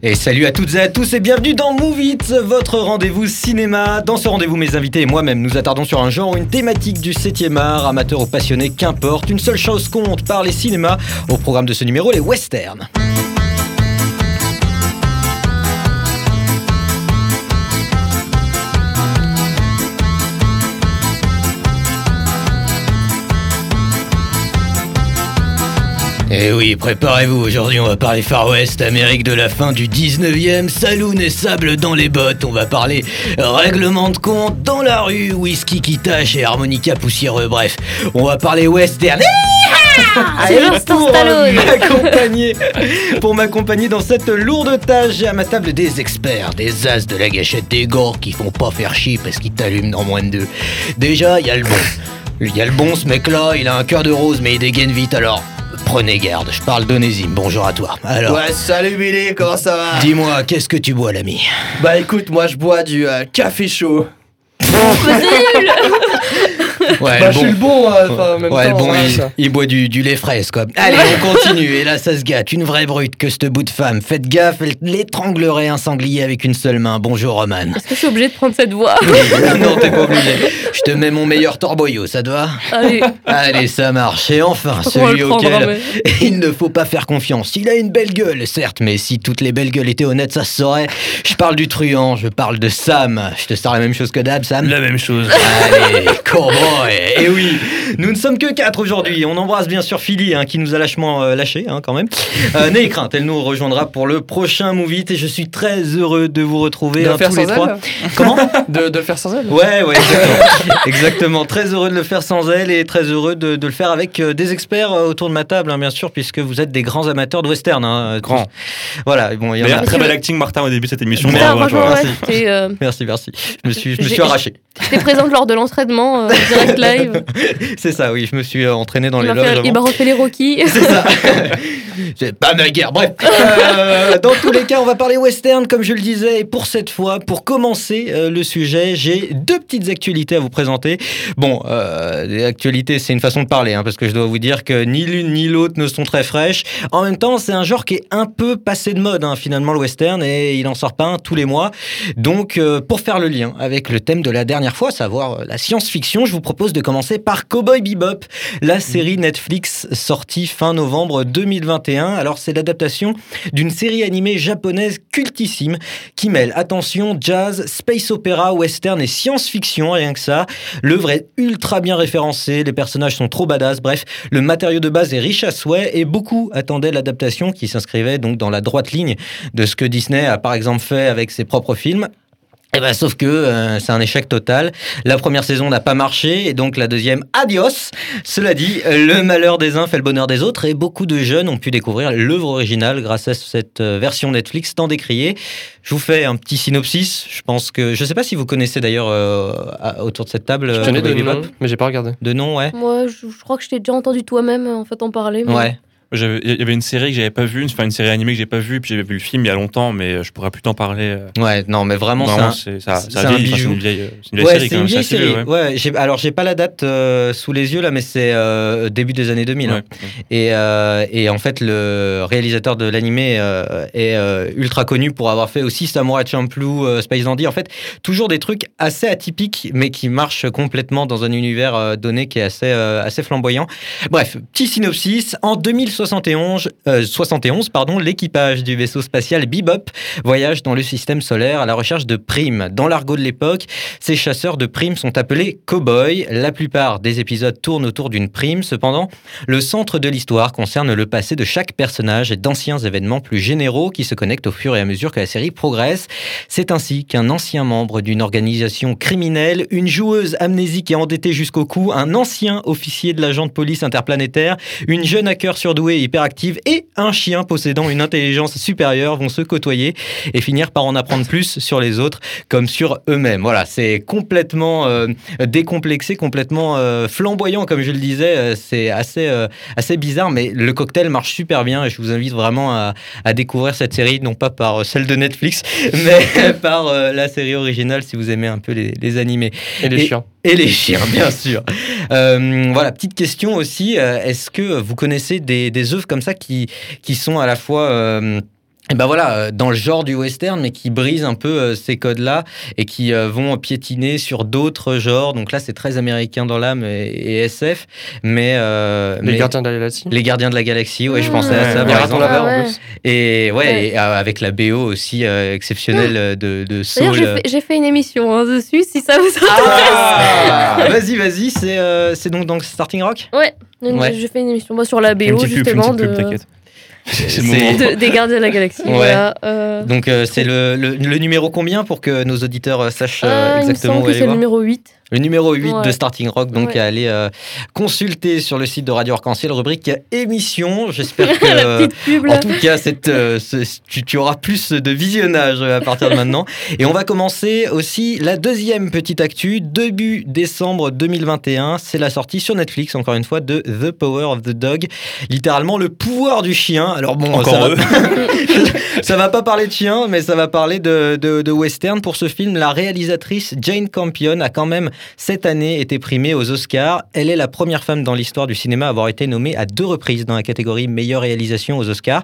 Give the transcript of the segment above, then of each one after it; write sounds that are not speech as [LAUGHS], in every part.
Et salut à toutes et à tous et bienvenue dans Move votre rendez-vous cinéma. Dans ce rendez-vous, mes invités et moi-même nous attardons sur un genre une thématique du 7e art, amateur ou passionné, qu'importe. Une seule chose compte par les cinémas. Au programme de ce numéro, les westerns. Et oui, préparez-vous, aujourd'hui on va parler Far West, Amérique de la fin du 19e, saloon et sable dans les bottes, on va parler règlement de compte dans la rue, whisky qui tâche et harmonica poussiéreux, bref, on va parler western. C'est l'instant pour m'accompagner, [LAUGHS] pour m'accompagner dans cette lourde tâche, j'ai à ma table des experts, des as de la gâchette, des gars qui font pas faire chier parce qu'ils t'allument dans moins de deux. Déjà, il y a le bon. Il y a le bon, ce mec-là, il a un cœur de rose, mais il dégaine vite, alors prenez garde. Je parle d'Onésime, bonjour à toi. Alors, Ouais, salut Billy, comment ça va? dis-moi, qu'est-ce que tu bois, l'ami? Bah écoute, moi je bois du euh, café chaud. [LAUGHS] Ouais, bah je suis le bon, euh, enfin, en même Ouais, le bon, ouais, il, boit du, du lait fraise, quoi. Allez, on continue. Et là, ça se gâte. Une vraie brute que ce bout de femme. Faites gaffe, elle l'étranglerait un sanglier avec une seule main. Bonjour, Roman. Est-ce que je suis obligée de prendre cette voix non, t'es pas obligé. Je te mets mon meilleur torboyau, ça te va Allez, Allez, ça marche. Et enfin, comment celui auquel il ne faut pas faire confiance. Il a une belle gueule, certes, mais si toutes les belles gueules étaient honnêtes, ça se saurait. Je parle du truand, je parle de Sam. Je te sors la même chose que Dab, Sam La même chose. Allez, cowboy [LAUGHS] Et oui, nous ne sommes que quatre aujourd'hui. On embrasse bien sûr Philly, hein, qui nous a lâchement euh, lâché, hein, quand même. Euh, N'ayez crainte, elle nous rejoindra pour le prochain Movie It et je suis très heureux de vous retrouver De hein, tous les sans trois. elle [LAUGHS] Comment? De, de le faire sans elle Ouais, ouais, exactement. exactement. Très heureux de le faire sans elle et très heureux de, de le faire avec euh, des experts euh, autour de ma table, hein, bien sûr, puisque vous êtes des grands amateurs de western. Hein, Grand. Voilà, bon, il y a. très bel acting, Martin, au début de cette émission. Ouais, Merci. euh, Merci, merci. Je me suis, je me suis arraché. j'étais présente lors de l'entraînement euh, [LAUGHS] live. [LAUGHS] C'est ça, oui, je me suis euh, entraîné dans Il les loges. fait- il m'a refait les Rocky. [LAUGHS] C'est ça. [LAUGHS] C'est pas ma guerre. Bref. Euh, dans tous les cas, on va parler western, comme je le disais. Et pour cette fois, pour commencer euh, le sujet, j'ai deux petites actualités à vous présenter. Bon, euh, les actualités, c'est une façon de parler, hein, parce que je dois vous dire que ni l'une ni l'autre ne sont très fraîches. En même temps, c'est un genre qui est un peu passé de mode, hein, finalement, le western, et il en sort pas un tous les mois. Donc, pour faire le lien avec le thème de la dernière fois, savoir la science-fiction, je vous propose de commencer par Cowboy Bebop, la série Netflix sortie fin novembre 2021. Alors, c'est l'adaptation d'une série animée japonaise cultissime qui mêle, attention, jazz, space opéra, western et science-fiction, rien que ça. L'œuvre est ultra bien référencée, les personnages sont trop badass, bref, le matériau de base est riche à souhait et beaucoup attendaient l'adaptation qui s'inscrivait donc dans la droite ligne de ce que Disney a par exemple fait avec ses propres films. Et ben, sauf que euh, c'est un échec total. La première saison n'a pas marché et donc la deuxième, adios. Cela dit, le malheur des uns fait le bonheur des autres et beaucoup de jeunes ont pu découvrir l'œuvre originale grâce à cette euh, version Netflix tant décriée. Je vous fais un petit synopsis. Je pense que je sais pas si vous connaissez d'ailleurs euh, autour de cette table. Je connais de nom, mais j'ai pas regardé. De nom, ouais. Moi, je, je crois que je t'ai déjà entendu toi-même en fait en parler. mais- Ouais. Il y avait une série que j'avais pas vue, enfin une série animée que j'ai pas vue, puis j'avais vu le film il y a longtemps, mais je pourrais plus t'en parler. euh. Ouais, non, mais vraiment, Vraiment, c'est ça, ça un enfin, une vieille, euh, une vieille Ouais, série c'est quand une vieille série. vieux, ouais. Alors j'ai pas la date euh, sous les yeux là, mais c'est euh, début des années 2000. hein. Et, euh, et en fait, le réalisateur de l'animé euh, est euh, ultra connu pour avoir fait aussi Samurai Champloo, euh, Space Dandy. En fait, toujours des trucs assez atypiques, mais qui marchent complètement dans un univers euh, donné qui est assez, euh, assez flamboyant. Bref, petit synopsis. En 2071, euh, 71, pardon, l'équipage du vaisseau spatial Bebop voyage dans le système solaire à la recherche de primes. Dans l'argot de l'époque, ces chasseurs de primes sont appelés cow-boys. La plupart des épisodes tournent autour d'une prime. Cependant, le centre de l'histoire concerne le passé de chaque personnage et d'anciens événements plus généraux qui se connectent au fur et à mesure que la série progresse. C'est ainsi qu'un ancien membre d'une organisation criminelle, une joueuse amnésique et endettée jusqu'au cou, un ancien officier de l'agent de police interplanétaire, une jeune hacker surdouée et hyperactive et un chien possédant une intelligence supérieure vont se côtoyer et finir par en apprendre plus sur les autres comme sur eux-mêmes. Voilà, c'est complètement euh, décomplexé, complètement euh, flamboyant, comme je le disais. Euh, C'est assez, euh, assez bizarre, mais le cocktail marche super bien et je vous invite vraiment à, à découvrir cette série, non pas par celle de Netflix, [LAUGHS] mais [LAUGHS] par la série originale si vous aimez un peu les, les animés. Et les Et- chiens. Et les chiens, bien sûr. Euh, voilà, petite question aussi. euh, Est-ce que vous connaissez des, des œuvres comme ça qui, qui sont à la fois. Et ben voilà, euh, dans le genre du western, mais qui brise un peu euh, ces codes-là et qui euh, vont piétiner sur d'autres genres. Donc là, c'est très américain dans l'âme et, et SF, mais, euh, Les mais- gardiens de la galaxie? les gardiens de la galaxie, ouais, je Ah. pensais à ça. Ouais, par exemple. Ah en ouais. plus. Et ouais, Ouais. et, euh, avec la BO aussi euh, exceptionnelle de, de D'ailleurs, Soul. j'ai fait, j'ai fait une émission hein, dessus, si ça vous intéresse. Ah [LAUGHS] vas-y, vas-y, c'est euh, c'est donc dans Starting Rock? Ouais, une- Ouais. j'ai fait une émission moi, sur la BO, pub, justement, pub, le C'est- de- des gardiens de la galaxie. Ouais. Voilà, euh, Donc euh, c'est le, le, le numéro combien pour que nos auditeurs euh, sachent euh, euh, il me exactement semble où que aller c'est le numéro 8. Le numéro 8 Ouais. de Starting Rock, donc Ouais. à aller euh, consulter sur le site de Radio Arc-en-Ciel, rubrique émission. J'espère [LAUGHS] que, euh, en tout cas, cette, euh, ce- tu, tu auras plus de visionnage euh, à partir de maintenant. Et on va commencer aussi la deuxième petite actu, début décembre 2021. C'est la sortie sur Netflix, encore une fois, de The Power of the Dog, littéralement le pouvoir du chien. Alors bon, ça Encore va, eux. [LAUGHS] ça va pas parler de chien, mais ça va parler de, de, de western. Pour ce film, la réalisatrice Jane Campion a quand même cette année été primée aux Oscars. Elle est la première femme dans l'histoire du cinéma à avoir été nommée à deux reprises dans la catégorie meilleure réalisation aux Oscars.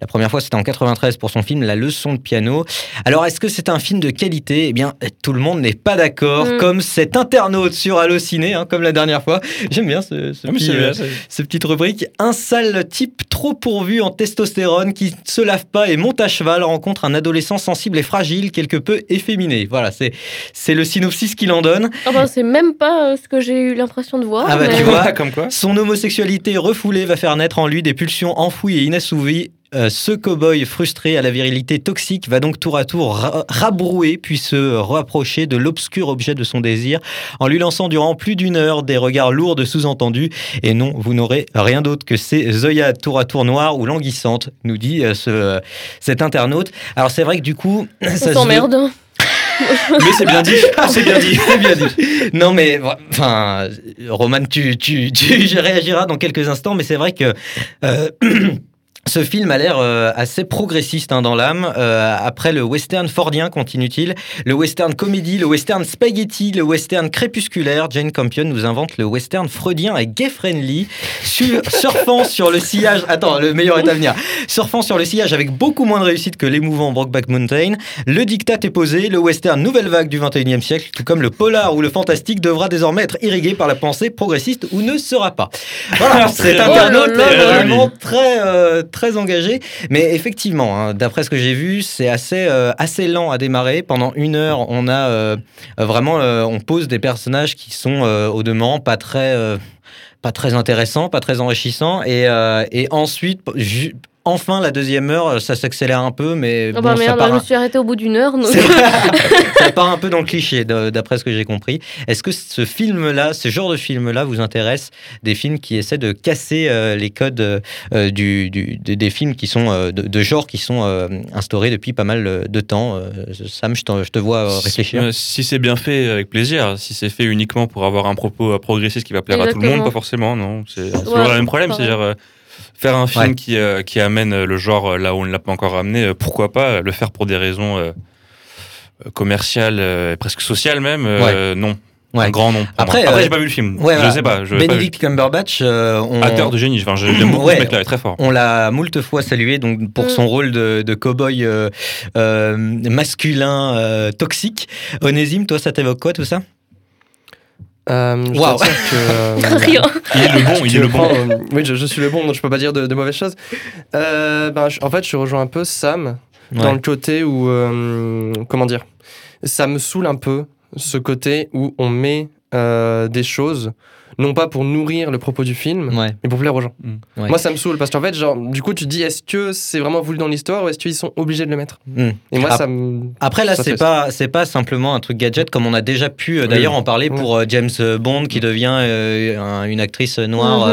La première fois, c'était en 93 pour son film La leçon de piano. Alors, est-ce que c'est un film de qualité? Eh bien, tout le monde n'est pas d'accord, Mm. comme cet internaute sur Allociné, hein, comme la dernière fois. J'aime bien ce, ce Ah, petit, euh, petite rubrique. Un sale type trop pourvu en testostérone qui ne se lave pas et monte à cheval rencontre un adolescent sensible et fragile, quelque peu efféminé. Voilà, c'est c'est le synopsis qu'il en donne. C'est même pas euh, ce que j'ai eu l'impression de voir. Ah bah, mais- tu vois. comme quoi. Son homosexualité refoulée va faire naître en lui des pulsions enfouies et inassouvies. Euh, ce cow-boy frustré à la virilité toxique va donc tour à tour ra- rabrouer puis se rapprocher de l'obscur objet de son désir en lui lançant durant plus d'une heure des regards lourds de sous-entendus. Et non, vous n'aurez rien d'autre que ces œillades tour à tour noires ou languissantes, nous dit euh, ce, cet internaute. Alors c'est vrai que du coup... [CLEARS THROAT] ça s'emmerde. Mais c'est bien dit. [LAUGHS] C'est bien dit. c'est bien dit. Non, mais enfin, Roman, tu, tu, tu réagiras dans quelques instants, mais c'est vrai que. euh, [CLEARS THROAT] Ce film a l'air euh, assez progressiste hein, dans l'âme. Euh, après le western fordien, continue-t-il, le western comédie, le western spaghetti, le western crépusculaire, Jane Campion nous invente le western freudien et gay-friendly, sur- [LAUGHS] surfant sur le sillage... Attends, le meilleur est à venir. Surfant sur le sillage avec beaucoup moins de réussite que l'émouvant Brokeback Mountain, le dictat est posé, le western nouvelle vague du 21e siècle, tout comme le polar ou le fantastique, devra désormais être irrigué par la pensée progressiste ou ne sera pas. Voilà, [LAUGHS] Oh là internaute est vraiment très, euh, très engagé. Mais effectivement, hein, d'après ce que j'ai vu, c'est assez, euh, assez lent à démarrer. Pendant une heure, on a euh, euh, vraiment, on pose des personnages qui sont au demeurant pas très, pas très intéressants, pas très enrichissants. Et, euh, et ensuite, enfin, la deuxième heure, ça s'accélère un peu, mais Ah bon, bah ça merde, part je un- me suis arrêtée au bout d'une heure. donc- c'est- [LAUGHS] ça part un peu dans le cliché, d'après ce que j'ai compris. Est-ce que ce film-là, ce genre de film-là, vous intéresse? Des films qui essaient de casser euh, les codes euh, du, du- de- des films qui sont euh, de, de genre qui sont euh, instaurés depuis pas mal euh, de temps. Euh, Sam, je, te vois euh, réfléchir. Euh, Si c'est bien fait, avec plaisir. Si c'est fait uniquement pour avoir un propos euh, progressiste qui va plaire à tout le monde, pas forcément, non. C'est Ouais, toujours le même problème. C'est-à-dire euh, faire un film Ouais. qui, euh, qui amène euh, le genre euh, là où on ne l'a pas encore amené, pourquoi pas le faire pour des raisons euh, commerciales, euh, presque sociales même. Non. Ouais. Un grand pour Après. Après j'ai pas vu le film. Je voilà. sais pas. Je, pas vu. Benedict Cumberbatch, on, Acteur de génie. Enfin, j'aime beaucoup ce mec-là, très fort. On l'a moult fois salué donc pour son rôle de, de cow-boy masculin toxique. Onésime, toi, ça t'évoque quoi tout ça? Euh, je dire que, [LAUGHS] euh, Rien. Il est le bon, il est le bon. euh, oui, je, je suis le bon, donc je peux pas dire de, de mauvaises choses. Euh, ben, je- en fait, je rejoins un peu Sam dans le côté où, euh, comment dire, ça me saoule un peu ce côté où on met euh, des choses, non pas pour nourrir le propos du film, Ouais. mais pour plaire aux gens. Mm. Ouais. Moi, ça me saoule parce qu'en fait, genre, du coup, tu te dis, est-ce que c'est vraiment voulu dans l'histoire ou est-ce qu'ils sont obligés de le mettre Mm. Et moi, ça me. Après là c'est pas c'est pas simplement un truc gadget comme on a déjà pu euh, d'ailleurs en parler pour euh, James Bond qui devient euh, un- une actrice noire Mhm.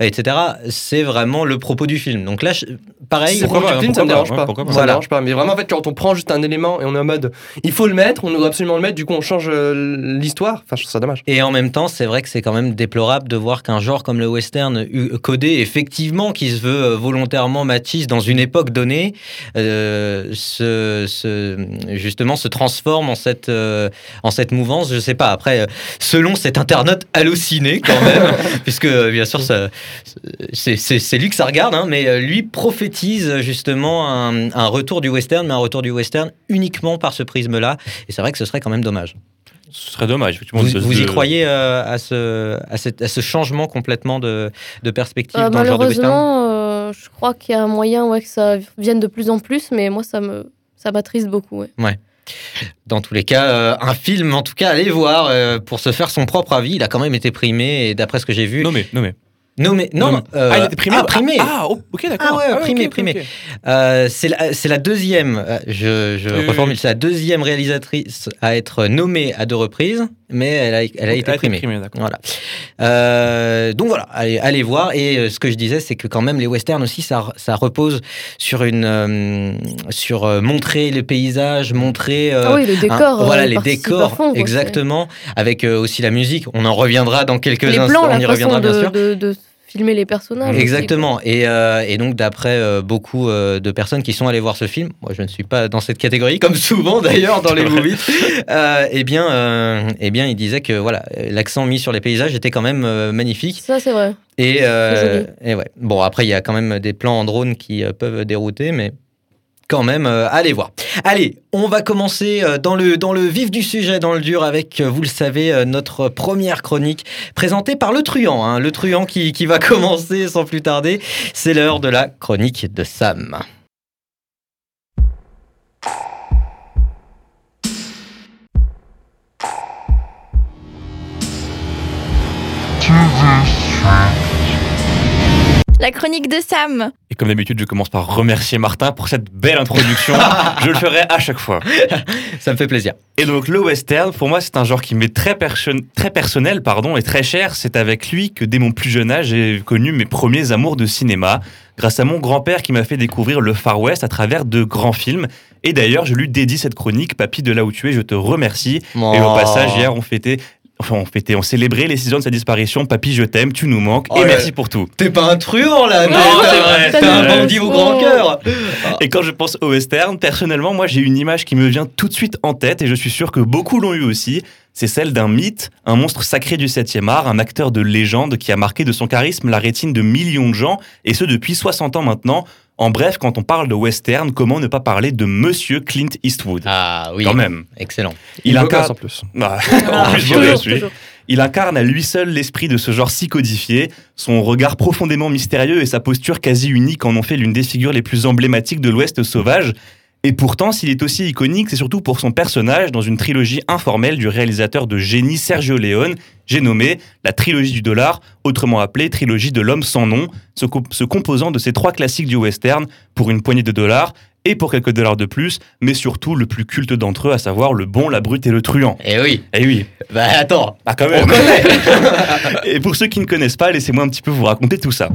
euh, etc. C'est vraiment le propos du film. Donc là je- pareil pour pas, du film, pourquoi ça me dérange ouais, pas. Ça Voilà. me dérange pas. Mais vraiment, en fait, quand on prend juste un élément et on est en mode, il faut le mettre, on doit absolument le mettre, du coup, on change euh, l'histoire. Enfin, je trouve ça dommage. Et en même temps, c'est vrai que c'est quand même déplorable de voir qu'un genre comme le western codé, effectivement, qui se veut euh, volontairement machiste dans une époque donnée, euh, se, justement se transforme en cette, euh, en cette mouvance. Je sais pas. Après, selon cet internaute halluciné quand même, [LAUGHS] puisque bien sûr, c'est lui que ça regarde, hein, mais lui prophétise justement un retour du western, mais un retour du western uniquement par ce prisme-là. Et c'est vrai que ce serait quand même dommage. Ce serait dommage. effectivement, Vous, de- vous y de- croyez euh, à, ce, à, cette- à ce changement complètement de, de perspective Euh, dans le genre de malheureusement, euh, je crois qu'il y a un moyen ouais, que ça vienne de plus en plus, mais moi, ça me ça m'attriste beaucoup. ouais. Dans tous les cas, euh, un film, en tout cas, allez voir euh, pour se faire son propre avis. Il a quand même été primé, et d'après ce que j'ai vu. Nommé, nommé. Nommé. Non, Nommé. euh, ah, il primé ah, primé. Ah, oh, ok, d'accord. Ah ouais, ok, primé, ok, primé. ok. Euh, c'est la, c'est la deuxième, euh, je, je Oui, reformule, oui. c'est la deuxième réalisatrice à être nommée à deux reprises, mais elle a, elle a été primée. d'accord. Voilà. Euh, donc voilà, allez, allez voir. Et euh, ce que je disais, c'est que quand même les westerns aussi, ça, ça repose sur une, euh, sur euh, montrer les paysages, montrer. euh, ah oui, le décor. un- euh, voilà il les décors, fond, quoi, exactement, avec euh, aussi la musique. On en reviendra dans quelques Les instants. plans, on y reviendra bien de, sûr. de, de filmer les personnages. aussi, Exactement. Et, euh, et donc, d'après euh, beaucoup euh, de personnes qui sont allées voir ce film, moi je ne suis pas dans cette catégorie, comme souvent d'ailleurs dans [LAUGHS] les movies, euh, eh, bien, euh, eh bien, il disait que voilà, l'accent mis sur les paysages était quand même euh, magnifique. Ça, c'est vrai. Et, euh, et ouais. Bon, après, il y a quand même des plans en drone qui euh, peuvent dérouter, mais quand même, euh, allez voir. Allez, on va commencer euh, dans le, dans le vif du sujet, dans le dur, avec, euh, vous le savez, notre première chronique présentée par le truand. hein. le truand qui, qui va [LAUGHS] commencer sans plus tarder. C'est l'heure de la chronique de Sam. La chronique de Sam. Et comme d'habitude, je commence par remercier Martin pour cette belle introduction. [LAUGHS] je le ferai à chaque fois. [LAUGHS] Ça me fait plaisir. Et donc le western, pour moi, c'est un genre qui m'est très, perso- très personnel pardon, et très cher. C'est avec lui que dès mon plus jeune âge, j'ai connu mes premiers amours de cinéma, grâce à mon grand-père qui m'a fait découvrir le Far West à travers de grands films. Et d'ailleurs, je lui dédie cette chronique, Papy de là où tu es, je te remercie. Et au passage, hier, on fêtait... Enfin, on fêtait, on célébrait les six ans de sa disparition. Papy, je t'aime, tu nous manques, Oh et là merci pour tout. T'es pas un truand là Non, t'es- c'est t'es- vrai, T'es c'est un bandit au grand Oh. cœur Et quand je pense au western, personnellement, moi j'ai une image qui me vient tout de suite en tête et je suis sûr que beaucoup l'ont eu aussi. C'est celle d'un mythe, un monstre sacré du 7e art, un acteur de légende qui a marqué de son charisme la rétine de millions de gens et ce depuis 60 ans maintenant. En bref, quand on parle de western, comment ne pas parler de Monsieur Clint Eastwood? Ah oui, Quand même. excellent. Il incarne- en plus. [LAUGHS] Ah, en plus, je toujours, le suis. toujours. Il incarne à lui seul l'esprit de ce genre si codifié. Son regard profondément mystérieux et sa posture quasi unique en ont fait l'une des figures les plus emblématiques de l'Ouest sauvage. Et pourtant, s'il est aussi iconique, c'est surtout pour son personnage dans une trilogie informelle du réalisateur de génie Sergio Leone, j'ai nommé la trilogie du dollar, autrement appelée trilogie de l'homme sans nom, se, co- se composant de ces trois classiques du western pour une poignée de dollars et pour quelques dollars de plus, mais surtout le plus culte d'entre eux, à savoir le bon, la brute et le truand. Eh oui, Eh oui, bah attends, ah quand on même. connaît [LAUGHS] Et pour ceux qui ne connaissent pas, laissez-moi un petit peu vous raconter tout ça.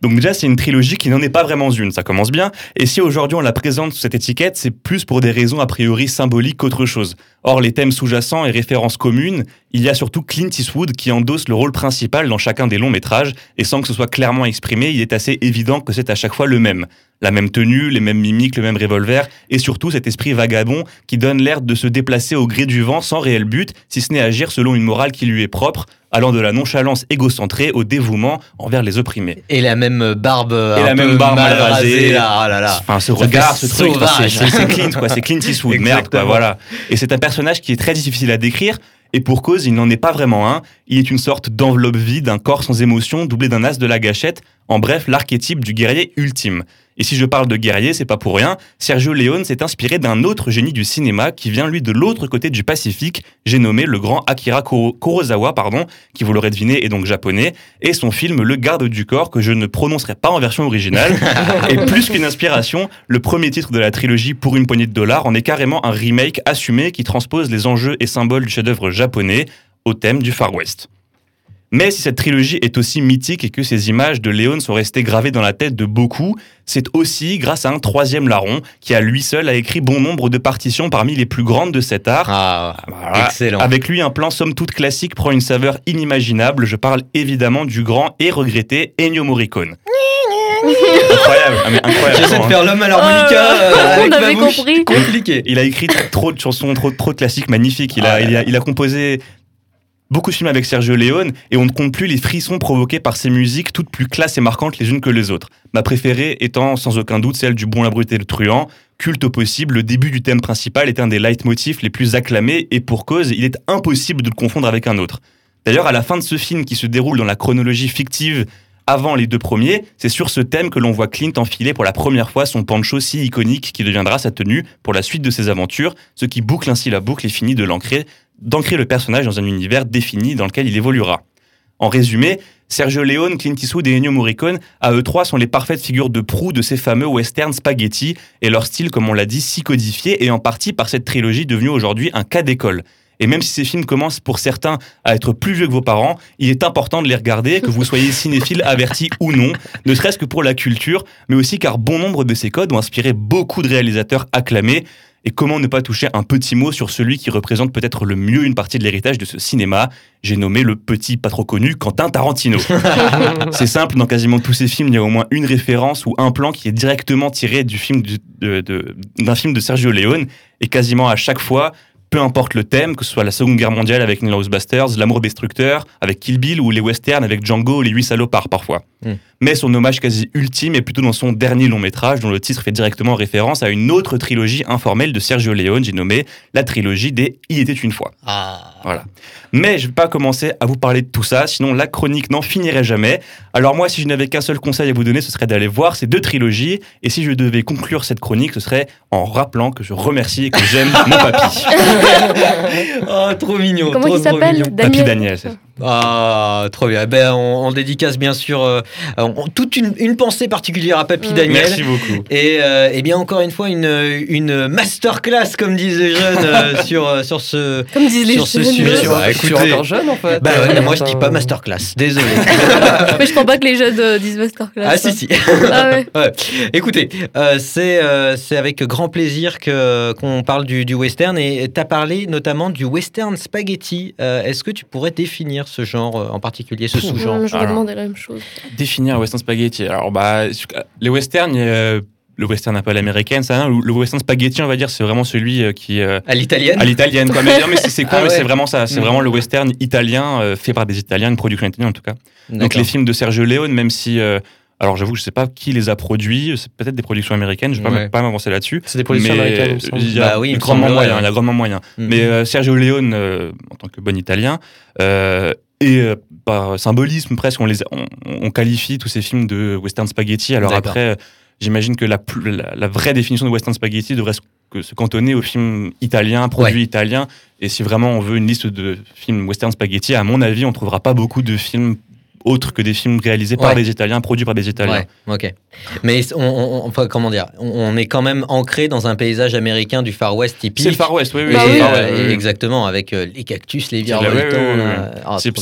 Donc déjà, c'est une trilogie qui n'en est pas vraiment une, ça commence bien. Et si aujourd'hui on la présente sous cette étiquette, c'est plus pour des raisons a priori symboliques qu'autre chose. Or, les thèmes sous-jacents et références communes, il y a surtout Clint Eastwood qui endosse le rôle principal dans chacun des longs métrages, et sans que ce soit clairement exprimé, il est assez évident que c'est à chaque fois le même. La même tenue, les mêmes mimiques, le même revolver, et surtout cet esprit vagabond qui donne l'air de se déplacer au gré du vent sans réel but, si ce n'est agir selon une morale qui lui est propre, allant de la nonchalance égocentrée au dévouement envers les opprimés. Et la même barbe Et un la peu même barbe mal rasée. là, oh là là. Enfin, ce Ça regard, ce truc, c'est- Clint, quoi. C'est Clint Eastwood, merde, quoi, voilà. Et c'est un personnage qui est très difficile à décrire, et pour cause, il n'en est pas vraiment un. Il est une sorte d'enveloppe vide, un corps sans émotion, doublé d'un as de la gâchette. En bref, l'archétype du guerrier ultime. Et si je parle de guerrier, c'est pas pour rien. Sergio Leone s'est inspiré d'un autre génie du cinéma qui vient lui de l'autre côté du Pacifique. J'ai nommé le grand Akira Kuro- Kurosawa, pardon, qui vous l'aurez deviné est donc japonais, et son film Le Garde du corps que je ne prononcerai pas en version originale. [LAUGHS] et plus qu'une inspiration, le premier titre de la trilogie pour une poignée de dollars en est carrément un remake assumé qui transpose les enjeux et symboles du chef-d'œuvre japonais au thème du Far West. Mais si cette trilogie est aussi mythique et que ces images de Léon sont restées gravées dans la tête de beaucoup, c'est aussi grâce à un troisième larron qui à lui seul a écrit bon nombre de partitions parmi les plus grandes de cet art. Ah, Voilà. excellent. Avec lui, un plan somme toute classique prend une saveur inimaginable. Je parle évidemment du grand et regretté Ennio Morricone. [LAUGHS] incroyable, ah, mais incroyable. J'essaie de faire l'homme à l'harmonica Euh, euh, avec on ma avait bouche. compris. Compliqué. Il a écrit trop de chansons, trop, trop de classiques magnifiques. Il a, Ah, il a, il a composé Beaucoup de films avec Sergio Leone et on ne compte plus les frissons provoqués par ces musiques toutes plus classes et marquantes les unes que les autres. Ma préférée étant sans aucun doute celle du Bon, la brute et le truand. Culte au possible, le début du thème principal est un des leitmotifs les plus acclamés et pour cause, il est impossible de le confondre avec un autre. D'ailleurs, à la fin de ce film qui se déroule dans la chronologie fictive avant les deux premiers, c'est sur ce thème que l'on voit Clint enfiler pour la première fois son pancho si iconique qui deviendra sa tenue pour la suite de ses aventures, ce qui boucle ainsi la boucle et finit de l'ancrer, d'ancrer le personnage dans un univers défini dans lequel il évoluera. En résumé, Sergio Leone, Clint Eastwood et Ennio Morricone, à eux trois, sont les parfaites figures de proue de ces fameux western spaghetti, et leur style, comme on l'a dit, si codifié, et en partie par cette trilogie devenue aujourd'hui un cas d'école. Et même si ces films commencent pour certains à être plus vieux que vos parents, il est important de les regarder, que vous soyez cinéphile averti [LAUGHS] ou non, ne serait-ce que pour la culture, mais aussi car bon nombre de ces codes ont inspiré beaucoup de réalisateurs acclamés. Et comment ne pas toucher un petit mot sur celui qui représente peut-être le mieux une partie de l'héritage de ce cinéma? J'ai nommé le petit, pas trop connu, Quentin Tarantino. [LAUGHS] C'est simple, dans quasiment tous ces films, il y a au moins une référence ou un plan qui est directement tiré du film du- de- de- d'un film de Sergio Leone. Et quasiment à chaque fois, peu importe le thème, que ce soit la Seconde Guerre mondiale avec Inglourious Basterds, L'amour destructeur avec Kill Bill ou les westerns avec Django ou les huit salopards parfois. Mm. Mais son hommage quasi ultime est plutôt dans son dernier long métrage dont le titre fait directement référence à une autre trilogie informelle de Sergio Leone, j'ai nommé la trilogie des Il était une fois. Ah. Voilà. Mais je ne vais pas commencer à vous parler de tout ça, sinon la chronique n'en finirait jamais. Alors moi, si je n'avais qu'un seul conseil à vous donner, ce serait d'aller voir ces deux trilogies. Et si je devais conclure cette chronique, ce serait en rappelant que je remercie et que j'aime mon papy. [LAUGHS] Oh, trop mignon. Comment trop, il s'appelle mignon. Papy Daniel, c'est ça. Ah, trop bien. Ben, on, on dédicace bien sûr euh, on- toute une, une pensée particulière à Papy Mm. Daniel. Merci beaucoup. Et, euh, eh bien encore une fois une, une masterclass comme disent les jeunes euh, [LAUGHS] sur, euh, sur ce Comme disent les sur ce jeunes. sujet. Tu Bah, écoutez. encore jeune en fait. Bah ouais, moi je dis pas masterclass, désolé. [LAUGHS] Mais je crois pas que les jeunes euh, disent masterclass. ah si si. Ah ouais. [LAUGHS] Ouais. Écoutez, euh, c'est euh, c'est avec grand plaisir que qu'on parle du, du western et tu as parlé notamment du western spaghetti. Euh, Est-ce que tu pourrais définir ce genre euh, en particulier, ce sous-genre Hum, Je demandais la même chose. Définir un western spaghetti. Alors, bah, les westerns, a le western un peu à l'américaine, ça, hein, le western spaghetti, on va dire, c'est vraiment celui euh, qui euh, À l'italienne à l'italienne. Quoi. Mais, [LAUGHS] non, mais c'est con, Ah mais ouais. c'est vraiment ça. C'est Mm. vraiment le western italien euh, fait par des Italiens, une production italienne en tout cas. Donc les films de Sergio Leone, même si, euh, alors j'avoue, je sais pas qui les a produits, c'est peut-être des productions américaines. Je vais pas Ouais. pas m'avancer là-dessus. C'est des productions Mais, américaines, il y a Bah oui, grandement moyen. Il y a grandement moyen. Mhm. Mais euh, Sergio Leone, euh, en tant que bon Italien, euh, et euh, par symbolisme presque, on, les, on, on qualifie tous ces films de western spaghetti. Alors après, euh, j'imagine que la, plus- la, la vraie définition de western spaghetti devrait se, que se cantonner aux films italiens, produits italiens. Et si vraiment on veut une liste de films western spaghetti, à mon avis, on trouvera pas beaucoup de films autres que des films réalisés par des Italiens, produits par des Italiens. Ouais, ok. Mais on, on- enfin, comment dire, on, on est quand même ancré dans un paysage américain du Far West typique. C'est le Far West, oui, oui. Et, Bah euh, oui, oui. exactement, avec euh, les cactus, les ouais. euh, ah, c'est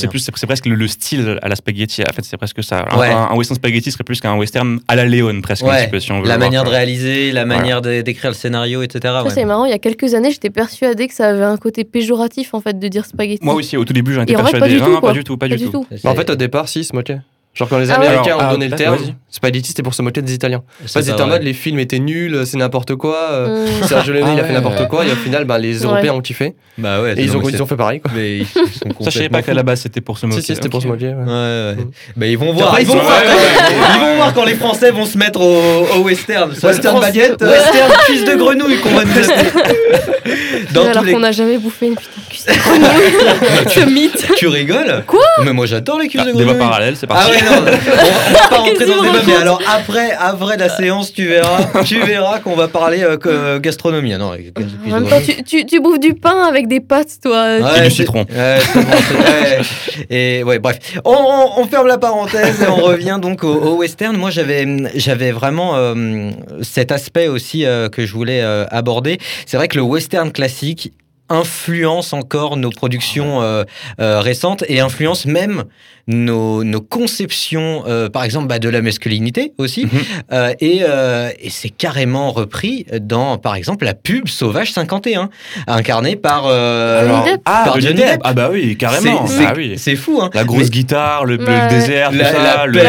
presque le, le style à la spaghetti. En fait, c'est presque ça. Un, Ouais. un- un western spaghetti serait plus qu'un western à la Léon, presque un Ouais. petit peu, si on veut. La manière de voir, réaliser, la manière d'écrire le scénario, etc. C'est marrant. Il y a quelques années, j'étais persuadée que ça avait un côté péjoratif en fait de dire spaghetti. Moi aussi, au tout début, j'en étais Et en fait, pas persuadé. du non, pas du tout, pas, du tout. Bah, en fait, au départ, moquaient. Genre, quand les Ah. Américains ont ah, donné le terme, vas-y. spaghetti, c'était pour se moquer des Italiens. c'est pas c'était en mode les films étaient nuls, c'est n'importe quoi. euh. Sergio Leone, Ah il a ouais, fait n'importe quoi, et au final, bah, les Européens ont kiffé. Bah ouais, Et ils ont, ils c'est- ont fait pareil, quoi. mais ils sont Ça, je savais complètement pas qu'à la base, c'était pour se moquer. Si, si, c'était pour se moquer. ouais. Ouais, ouais. Mm. Bah, ils vont voir. Ils vont, voir quand, ouais, ils vont voir quand les Français vont se mettre au, au western. [LAUGHS] Western baguette. Western cuisse de grenouille qu'on va nous [LAUGHS] [LAUGHS] Alors qu'on n'a jamais bouffé une putain de cuisse de grenouille. Ce mythe. Tu rigoles Quoi Mais moi j'adore les cuisses Ah, de débat grenouille. parallèle, c'est Ah parti. Non, on, va pas rentrer dans le débat, mais alors après, après la séance, tu verras, tu verras qu'on va parler euh, que- gastronomie. Ah non, En même temps, tu, tu, tu bouffes du pain avec des pâtes, toi. Ouais, Et du citron. ouais, c'est bon, c'est- ouais. Et ouais, bref. On, on- on ferme la parenthèse et on revient donc au, au western. Moi, j'avais, j'avais vraiment euh, cet aspect aussi euh, que je voulais euh, aborder. C'est vrai que le western classique influence encore nos productions euh, euh, récentes et influence même nos, nos conceptions, euh, par exemple, bah, de la masculinité aussi. Mhm. Euh, et euh, et c'est carrément repris dans, par exemple, la pub Sauvage 51, incarnée par... euh, Johnny Depp. Ah, par Johnny Depp. Depp. Ah bah oui, carrément. C'est- Ah oui. C'est fou, hein La grosse Mais- guitare, le, le Ouais. désert, tout ça, la le, pelle,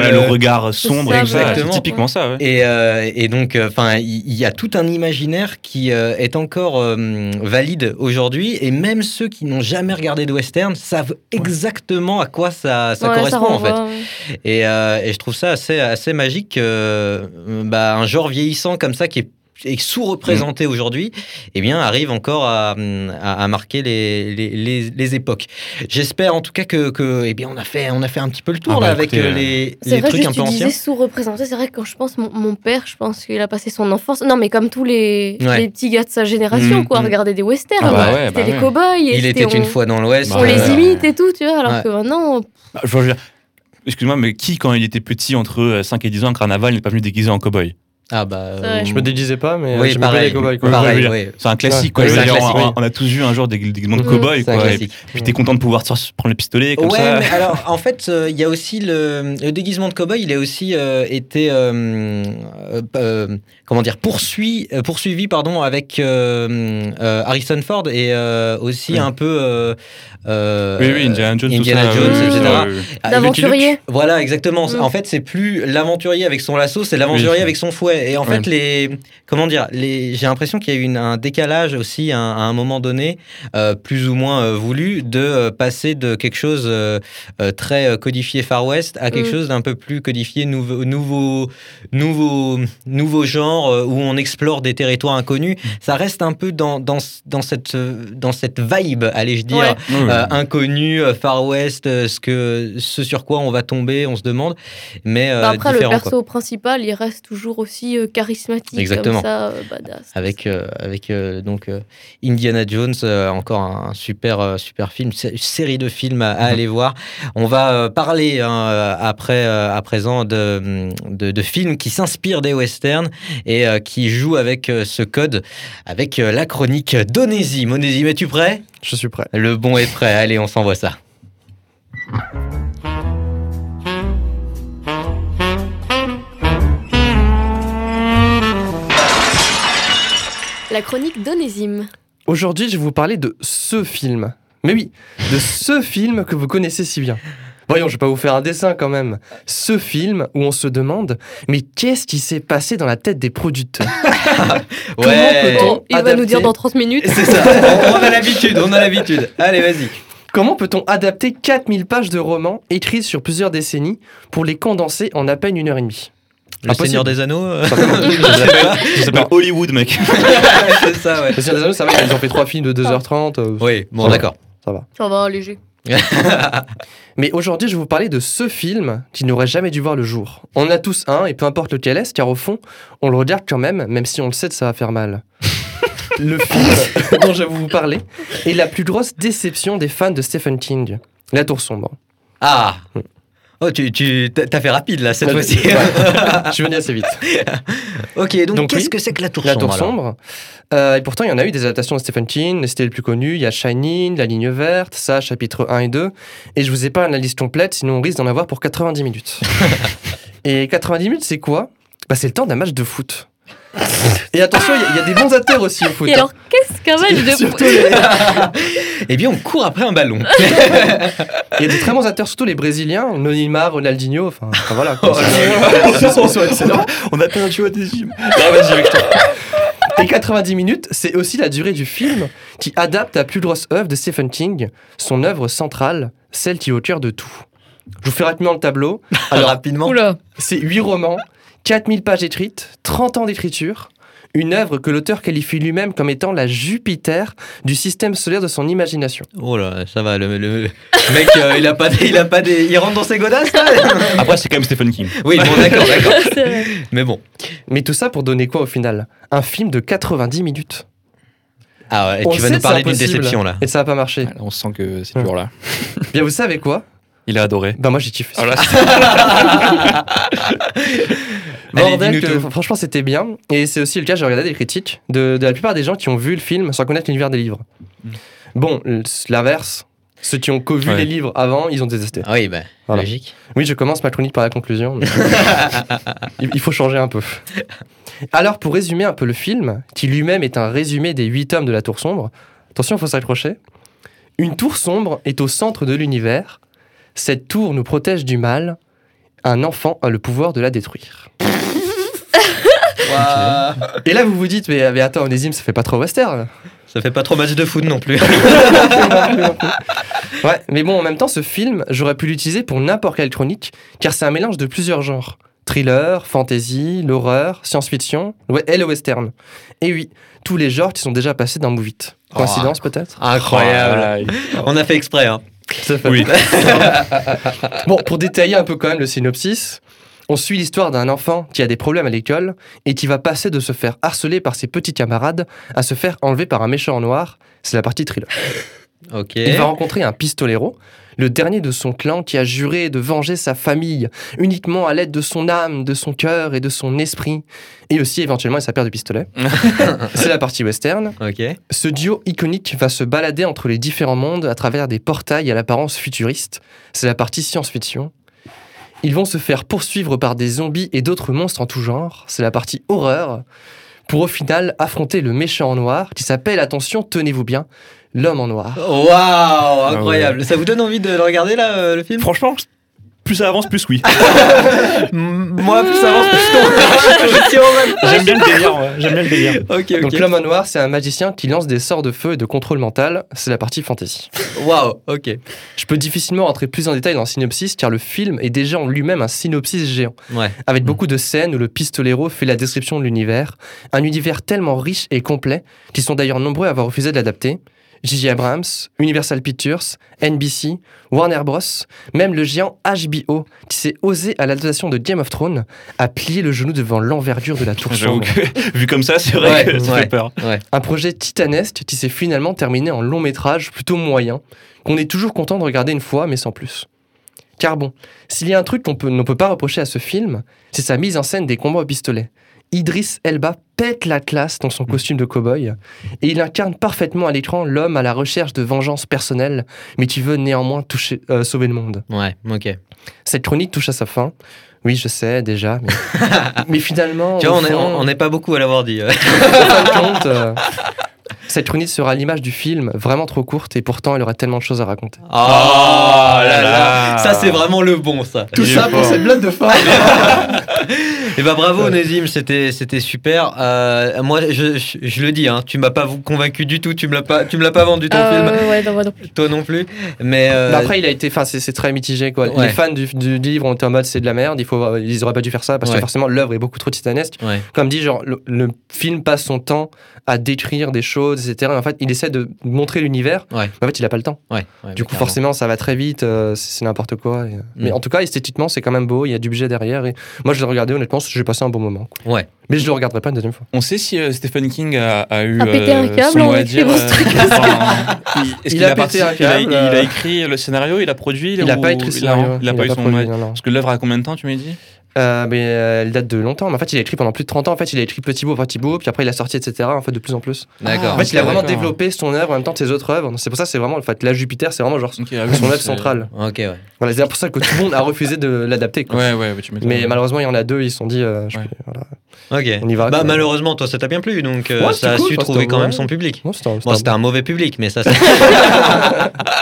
ouais, le- le regard sombre, ça, et tout ça. exactement. C'est typiquement ça. ouais. Et, euh, et donc, enfin, il il y, a tout un imaginaire qui euh, est encore euh, valide aujourd'hui, et même ceux qui n'ont jamais regardé de western, savent exactement à quoi ça, ça Ouais, correspond en fait. renvoie, ouais. Et, euh, et je trouve ça assez, assez magique. euh, bah, un genre vieillissant comme ça qui est, est sous-représenté aujourd'hui, eh bien, arrive encore à, à, à marquer les, les, les, les époques. J'espère en tout cas que, que eh bien, on, a fait, on a fait un petit peu le tour Ah bah, là, avec écoutez, euh, euh, les, C'est les vrai, trucs juste un peu anciens. sous-représenté. C'est vrai que quand je pense, mon, mon père, je pense qu'il a passé son enfance. Non, mais comme tous les, Ouais. les petits gars de sa génération, Mm, quoi, mm. regarder des westerns. Ah bah ouais, C'était bah des ouais. cow-boys. et Il était une on- fois dans l'Ouest. On Bah, les ouais. imite et tout, tu vois, alors Ouais. que maintenant. Bah, Excuse-moi, mais qui, quand il était petit, entre euh, 5 et 10 ans, en carnaval, n'est pas venu déguisé en cow-boy? Ah bah. Vrai. Je me déguisais pas, mais euh, Oui, bien pareil. les cow-boys. quoi. Pareil, Ouais, oui. C'est un classique, quoi. Je c'est veux un dire, classique, on, oui. on a tous vu un jour des déguisements de cow-boy, C'est un quoi. Et puis t'es content de pouvoir prendre le pistolet comme ouais, ça. mais alors en fait, euh, il y a aussi le, le déguisement de cowboy. Il a aussi euh, été euh, euh, euh, comment dire poursuivi, euh, poursuivi pardon avec euh, euh, Harrison Ford et euh, aussi Oui. un peu euh, euh, Oui, oui, Indiana Jones, tout Indiana ça. Jones, oui, etc. oui, oui, oui. Ah, D'aventurier. Voilà, exactement. Mm. En fait, c'est plus l'aventurier avec son lasso, c'est l'aventurier Oui. avec son fouet. Et en Ouais. fait, les comment dire, les j'ai l'impression qu'il y a eu une- un décalage aussi à, à un moment donné, euh, plus ou moins euh, voulu, de euh, passer de quelque chose euh, euh, très euh, codifié Far West à quelque Mm. chose d'un peu plus codifié nouveau nouveau nouveau nouveau genre euh, où on explore des territoires inconnus. Ça reste un peu dans dans dans cette dans cette vibe, allez je dire. Ouais. Oui, oui. Inconnu, euh, Far West, ce, que, ce sur quoi on va tomber, on se demande. Mais euh, Bah, après, le perso quoi. principal, il reste toujours aussi euh, charismatique. Exactement. Comme ça, euh, badass. Avec, euh, avec euh, donc euh, Indiana Jones, euh, encore un super, super film, sé- série de films à, à Mhm. aller voir. On va euh, parler hein, après, euh, à présent de, de, de films qui s'inspirent des westerns et euh, qui jouent avec euh, ce code, avec euh, la chronique d'Onésime. Onésime, es-tu prêt? Je suis prêt. Le bon est prêt, allez, on s'envoie ça. La chronique d'Onésime. Aujourd'hui, je vais vous parler de ce film. Mais oui, de ce [LAUGHS] film que vous connaissez si bien. Voyons, je vais pas vous faire un dessin quand même. Ce film où on se demande, mais qu'est-ce qui s'est passé dans la tête des producteurs? [LAUGHS] Comment peut-on Bon, il va nous adapter- dire dans 30 minutes. C'est ça, [LAUGHS] on a l'habitude, on a l'habitude. Allez, vas-y. Comment peut-on adapter 4000 pages de romans écrits sur plusieurs décennies pour les condenser en à peine une heure et demie? Le Impossible. Seigneur des Anneaux euh, Ça [LAUGHS] s'appelle Hollywood, mec. [LAUGHS] C'est ça, ouais. Le Seigneur des Anneaux, ça va, ils ont fait trois films de 2h30. euh, Oui, bon, Ça va. d'accord. Ça va. Ça va, léger. [LAUGHS] Mais aujourd'hui, je vais vous parler de ce film qui n'aurait jamais dû voir le jour. On en a tous un, et peu importe lequel est, car au fond, on le regarde quand même, même si on le sait que ça va faire mal. le film dont je vais vous parler est la plus grosse déception des fans de Stephen King. La Tour Sombre. Ah Oh, tu, tu t'as fait rapide là cette fois-ci. [LAUGHS] je suis venu assez vite. [LAUGHS] ok, donc, Donc qu'est-ce oui, que c'est que la tour La sombre Tour alors? Sombre. Euh, et pourtant, il y en a eu des adaptations de Stephen King. C'était les plus connus. Il y a Shining, La Ligne Verte, ça, chapitre 1 et 2. Et je vous ai pas la liste complète, sinon on risque d'en avoir pour 90 minutes. [LAUGHS] et 90 minutes, c'est quoi? Bah, C'est le temps d'un match de foot. Et attention, il y a- il y, a des bons acteurs aussi au foot. Et alors, qu'est-ce qu'un match de les- [LAUGHS] Eh bien, on court après un ballon. Il y a des très bons acteurs, surtout les Brésiliens, Neymar, Ronaldinho, enfin, voilà. quoi. [LAUGHS] On a perdu à des films. Non, vas-y, avec toi. Et 90 minutes, c'est aussi la durée du film qui adapte la plus grosse œuvre de Stephen King, son œuvre centrale, celle qui est au cœur de tout. Je vous fais rapidement le tableau. [LAUGHS] Alors, Rapidement. C'est 8 romans, 4000 pages écrites, 30 ans d'écriture, une œuvre que l'auteur qualifie lui-même comme étant la Jupiter du système solaire de son imagination. Oh là, ça va, le, le- le mec, euh, il a pas, des- il a pas des, il rentre dans ses godasses là [LAUGHS] Après, c'est quand même Stephen King. Oui, bon, d'accord, [LAUGHS] d'accord. Mais bon. Mais tout ça pour donner quoi au final? Un film de 90 minutes. Ah ouais, On tu vas nous parler d'une déception là. Et ça n'a pas marché. Là, on sent que c'est toujours là. [LAUGHS] Bien, vous savez quoi? Il a adoré. Ben moi j'ai kiffé. Voilà. Bordel que- franchement c'était bien. Et c'est aussi le cas, j'ai regardé des critiques de, de la plupart des gens qui ont vu le film sans connaître l'univers des livres. Mm. Bon, l'inverse, ceux qui ont co-vu Ouais. les livres avant, ils ont détesté. Ah oui, bah, Voilà. logique. Oui, je commence ma chronique par la conclusion. mais- [LAUGHS] [LAUGHS] il, faut changer un peu. Alors, pour résumer un peu le film, qui lui-même est un résumé des huit tomes de la Tour Sombre, attention, il faut s'accrocher. Une tour sombre est au centre de l'univers. Cette tour nous protège du mal. Un enfant a le pouvoir de la détruire. [LAUGHS] Et là, vous vous dites, mais, mais attends, Onésime, ça fait pas trop western. Ça fait pas trop match de foot non plus. [LAUGHS] [LAUGHS] Ouais, mais bon, en même temps, ce film, j'aurais pu l'utiliser pour n'importe quelle chronique, car c'est un mélange de plusieurs genres. Thriller, fantasy, l'horreur, science-fiction ouais, et le western. Et oui, tous les genres qui sont déjà passés dans Move It. Coïncidence peut-être? Incroyable. On a fait exprès. Hein. Oui. [LAUGHS] Bon, pour détailler un peu quand même le synopsis, on suit l'histoire d'un enfant qui a des problèmes à l'école et qui va passer de se faire harceler par ses petits camarades à se faire enlever par un méchant en noir. C'est la partie thriller. Ok. Il va rencontrer un pistolero, le dernier de son clan qui a juré de venger sa famille uniquement à l'aide de son âme, de son cœur et de son esprit, et aussi éventuellement sa paire de pistolets. [LAUGHS] C'est la partie western. Ce duo iconique va se balader entre les différents mondes à travers des portails à l'apparence futuriste. C'est la partie science-fiction. Ils vont se faire poursuivre par des zombies et d'autres monstres en tout genre. C'est la partie horreur. Pour au final affronter le méchant en noir qui s'appelle, attention, tenez-vous bien, l'homme en noir. Waouh, incroyable. Ça vous donne envie de le regarder là, euh, le film? Franchement, plus ça avance, plus oui. [LAUGHS] Moi, plus ça avance, plus même. [LAUGHS] J'aime bien le délire. ouais. J'aime bien le délire. Donc l'homme en noir, c'est un magicien qui lance des sorts de feu et de contrôle mental. C'est la partie fantasy. Waouh, ok. Je peux difficilement rentrer plus en détail dans le synopsis car le film est déjà en lui-même un synopsis géant. Ouais. avec beaucoup de scènes où le pistolero fait la description de l'univers, un univers tellement riche et complet qu'ils sont d'ailleurs nombreux à avoir refusé de l'adapter. J.J. Abrams, Universal Pictures, NBC, Warner Bros, même le géant HBO, qui s'est osé à l'adaptation de Game of Thrones, a plié le genou devant l'envergure de la tour sombre. vu comme ça, c'est vrai Ouais, que ça ouais. fait peur. Un projet titanesque qui s'est finalement terminé en long métrage plutôt moyen, qu'on est toujours content de regarder une fois, mais sans plus. Car bon, s'il y a un truc qu'on peut, ne peut pas reprocher à ce film, c'est sa mise en scène des combats au pistolet. Idris Elba pète la classe dans son costume de cow-boy, et il incarne parfaitement à l'écran l'homme à la recherche de vengeance personnelle, mais qui veut néanmoins toucher, euh, sauver le monde. Ouais, ok. Cette chronique touche à sa fin. Oui, je sais déjà, mais, [LAUGHS] mais finalement, Tu vois, on n'est pas beaucoup à l'avoir dit. [LAUGHS] ouais. en fin de compte, euh, cette chronique sera l'image du film, vraiment trop courte, et pourtant elle aura tellement de choses à raconter. Oh là là. Ça, c'est vraiment le bon, ça. Tout ça pour cette blague de fin. [LAUGHS] Et bah bravo Nézim, c'était c'était super. Euh, moi je, je, je le dis hein, tu m'as pas convaincu du tout, tu me l'as pas tu me l'as pas vendu ton film. Euh, ouais, non, moi non plus. Toi non plus. Mais euh, Mais après, il a été, enfin, c'est c'est très mitigé quoi. Ouais. Les fans du, du livre ont été en mode c'est de la merde, il faut, ils auraient pas dû faire ça parce Ouais. que forcément l'œuvre est beaucoup trop titanesque. ouais. Comme dit, genre le, le film passe son temps à décrire des choses, etc. Et en fait, il essaie de montrer l'univers, Ouais. mais en fait, il a pas le temps. Ouais, ouais, Du coup, carrément. forcément, ça va très vite, euh, c'est n'importe quoi. et, Mais Mm. en tout cas, esthétiquement, c'est quand même beau, il y a du budget derrière. Et moi, je l'ai regardé, honnêtement, j'ai passé un bon moment. quoi. Ouais. Mais je le regarderai pas une deuxième fois. On sait si euh, Stephen King a, a eu A pété un euh, câble son en écrivant ce truc. est-ce Il qu'il a pété un il a- câble, Il a, euh, écrit le scénario, il a produit. Il n'a ou- pas écrit le il a- scénario. Il a pas eu son produit, dire. non, non. Parce que l'œuvre a combien de temps, tu m'as dit? Euh, mais euh, elle date de longtemps. Mais en fait, il a écrit pendant plus de 30 ans. En fait, il a écrit petit par petit bout, puis après, il a sorti, etc. En fait, de plus en plus. D'accord. en fait, il a vraiment développé son œuvre en même temps que ses autres œuvres. C'est pour ça, que c'est vraiment, en fait, la Jupiter, c'est vraiment genre Ok, ah son œuvre centrale. Ok ouais. Voilà, c'est pour ça que tout le monde a refusé de l'adapter. Ouais, ouais, tu. Mais malheureusement, il y en a deux, ils se sont dit, euh, je Ouais. peux- voilà. Ok. On y va, Bah malheureusement toi ça t'a bien plu donc euh, Ouais, ça a cool, su enfin, trouver quand même son public. Non, c'était un- Bon c'était un mauvais public mais ça [LAUGHS] c'est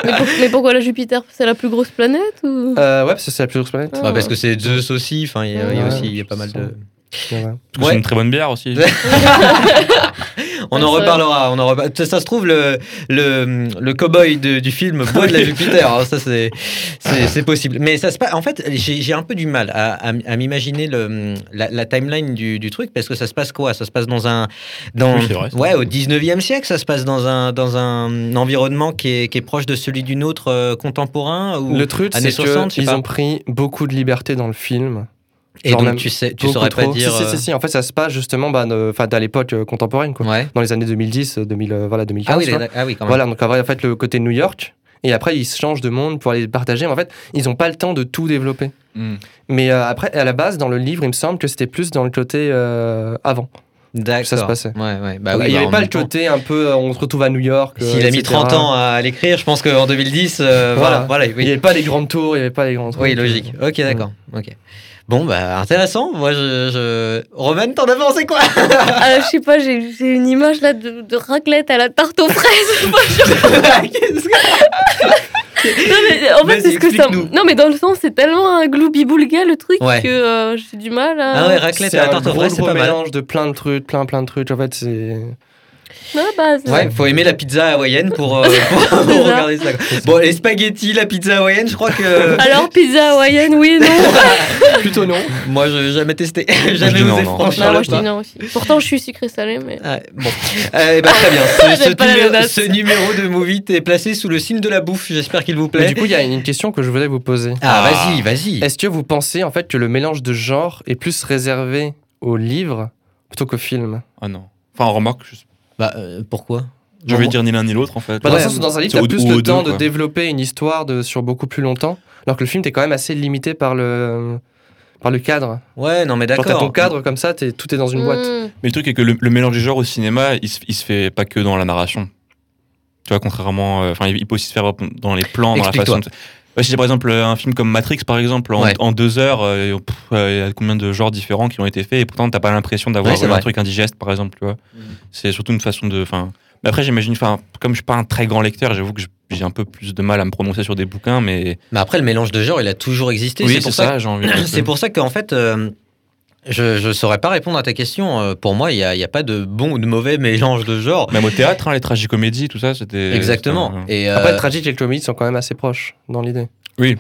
Mais, pour- mais pourquoi la Jupiter? C'est la plus grosse planète ou... Euh, ouais, parce que c'est la plus grosse planète. Bah, parce que c'est Zeus aussi. Enfin il y a, il y a Ouais, aussi il y a pas mal de. Ouais. c'est une très bonne bière aussi. [LAUGHS] On en reparlera. On en repa- ça, ça se trouve, le, le, le cow-boy de- du film boit de la [LAUGHS] Jupiter. hein, ça, c'est, c'est, c'est possible. Mais ça se passe. En fait, j'ai, j'ai un peu du mal à, à, à m'imaginer le, la, la timeline du, du truc parce que ça se passe quoi? Ça se passe dans un. Dans, Oui, vrai, ouais, au 19e siècle, ça se passe dans un, dans un environnement qui est, qui est proche de celui du nôtre euh, contemporain ou Le truc, années c'est 60, je sais qu'ils pas. ont pris beaucoup de liberté dans le film. Et genre donc, tu, sais, tu saurais pas trop. dire. Si, si, si, si. En fait, ça se passe justement bah, de- enfin, à l'époque euh, contemporaine, quoi. euh, Ouais. Dans les années 2010, euh, 2000, euh, voilà, 2015. Ah oui, ah oui, quand même. Voilà, donc en fait, le côté New York. Et après, ils se changent de monde pour aller le partager. Mais en fait, ils n'ont pas le temps de tout développer. Hmm. Mais euh, après, à la base, dans le livre, il me semble que c'était plus dans le côté euh, avant. D'accord. ça se passait. Ouais, ouais. Bah il n'y bah, avait pas le temps. côté un peu, euh, on se retrouve à New York. euh, S'il a mis etc. 30 ans à l'écrire, je pense qu'en 2010, euh, voilà, Voilà. Il n'y avait pas les grandes tours, il n'y avait pas les grands trucs. Oui, logique. Ok, d'accord. Ok. Bon, bah, intéressant. Moi, je. je... Roman, t'en as pensé quoi? Ah, [LAUGHS] je sais pas, j'ai une image là de, de raclette à la tarte aux fraises. [LAUGHS] [LAUGHS] Qu'est-ce que- non, mais en fait, Vas-y, c'est ce que ça. explique-nous. Non, mais dans le sens, c'est tellement un gloubi-boulga le truc Ouais. que euh, j'ai du mal à. Ah ouais, raclette C'est à la un tarte aux fraises, c'est pas mal. mélange de plein de trucs, plein plein de trucs. En fait, c'est Non, bah, Ouais, faut aimer la pizza hawaïenne pour, euh, [LAUGHS] pour, pour C'est ça. regarder ça. Bon, les spaghettis, la pizza hawaïenne, je crois que. Alors, pizza hawaïenne, oui et non [LAUGHS] Plutôt non. Moi, je n'ai jamais testé. [LAUGHS] jamais osé franchir moi je pas. dis non aussi. Pourtant, je suis sucré-salé, mais. Ah, bon, Euh, eh ben, très bien. Ce, numéro, ce numéro de Movie est placé sous le signe de la bouffe. J'espère qu'il vous Mais plaît. du coup, il y a une question que je voulais vous poser. Ah, Ah. vas-y, vas-y. Est-ce que vous pensez en fait que le mélange de genres est plus réservé au livre plutôt qu'au film? Ah non. Enfin, remarque, je Bah, euh, pourquoi? Je vais dire ni l'un ni l'autre en fait. Bah, Dans Ouais, le sens dans un livre, t'as plus ou le temps deux, de développer une histoire de, sur beaucoup plus longtemps, alors que le film, t'es quand même assez limité par le, par le cadre. Ouais, non, mais Genre, t'as ton d'accord. cadre comme ça, t'es- tout est dans une boîte. Hmm. Mais le truc est que le, le mélange des genres au cinéma, il se, il se fait pas que dans la narration. Tu vois, contrairement. euh, Enfin, il peut aussi se faire dans les plans, dans la façon. de- si j'ai par exemple un film comme Matrix, par exemple, en, Ouais. en deux heures, euh, pff, euh, il y a combien de genres différents qui ont été faits, et pourtant t'as pas l'impression d'avoir Ouais, c'est un truc indigeste, par exemple, tu vois. C'est surtout une façon de. Enfin, mais après, j'imagine, enfin, comme je suis pas un très grand lecteur, j'avoue que je- j'ai un peu plus de mal à me prononcer sur des bouquins, mais Mais après, le mélange de genres, il a toujours existé. oui, c'est c'est pour ça. ça, j'ai envie. de- [CLEARS THROAT] C'est pour ça qu'en fait, euh, je ne saurais pas répondre à ta question. Euh, Pour moi, il n'y a, il y a pas de bon ou de mauvais mélange de genres. Même au théâtre, hein, les tragicomédies, tout ça, c'était. Exactement. Et, euh, Après, le tragique et le comédie sont quand même assez proches dans l'idée.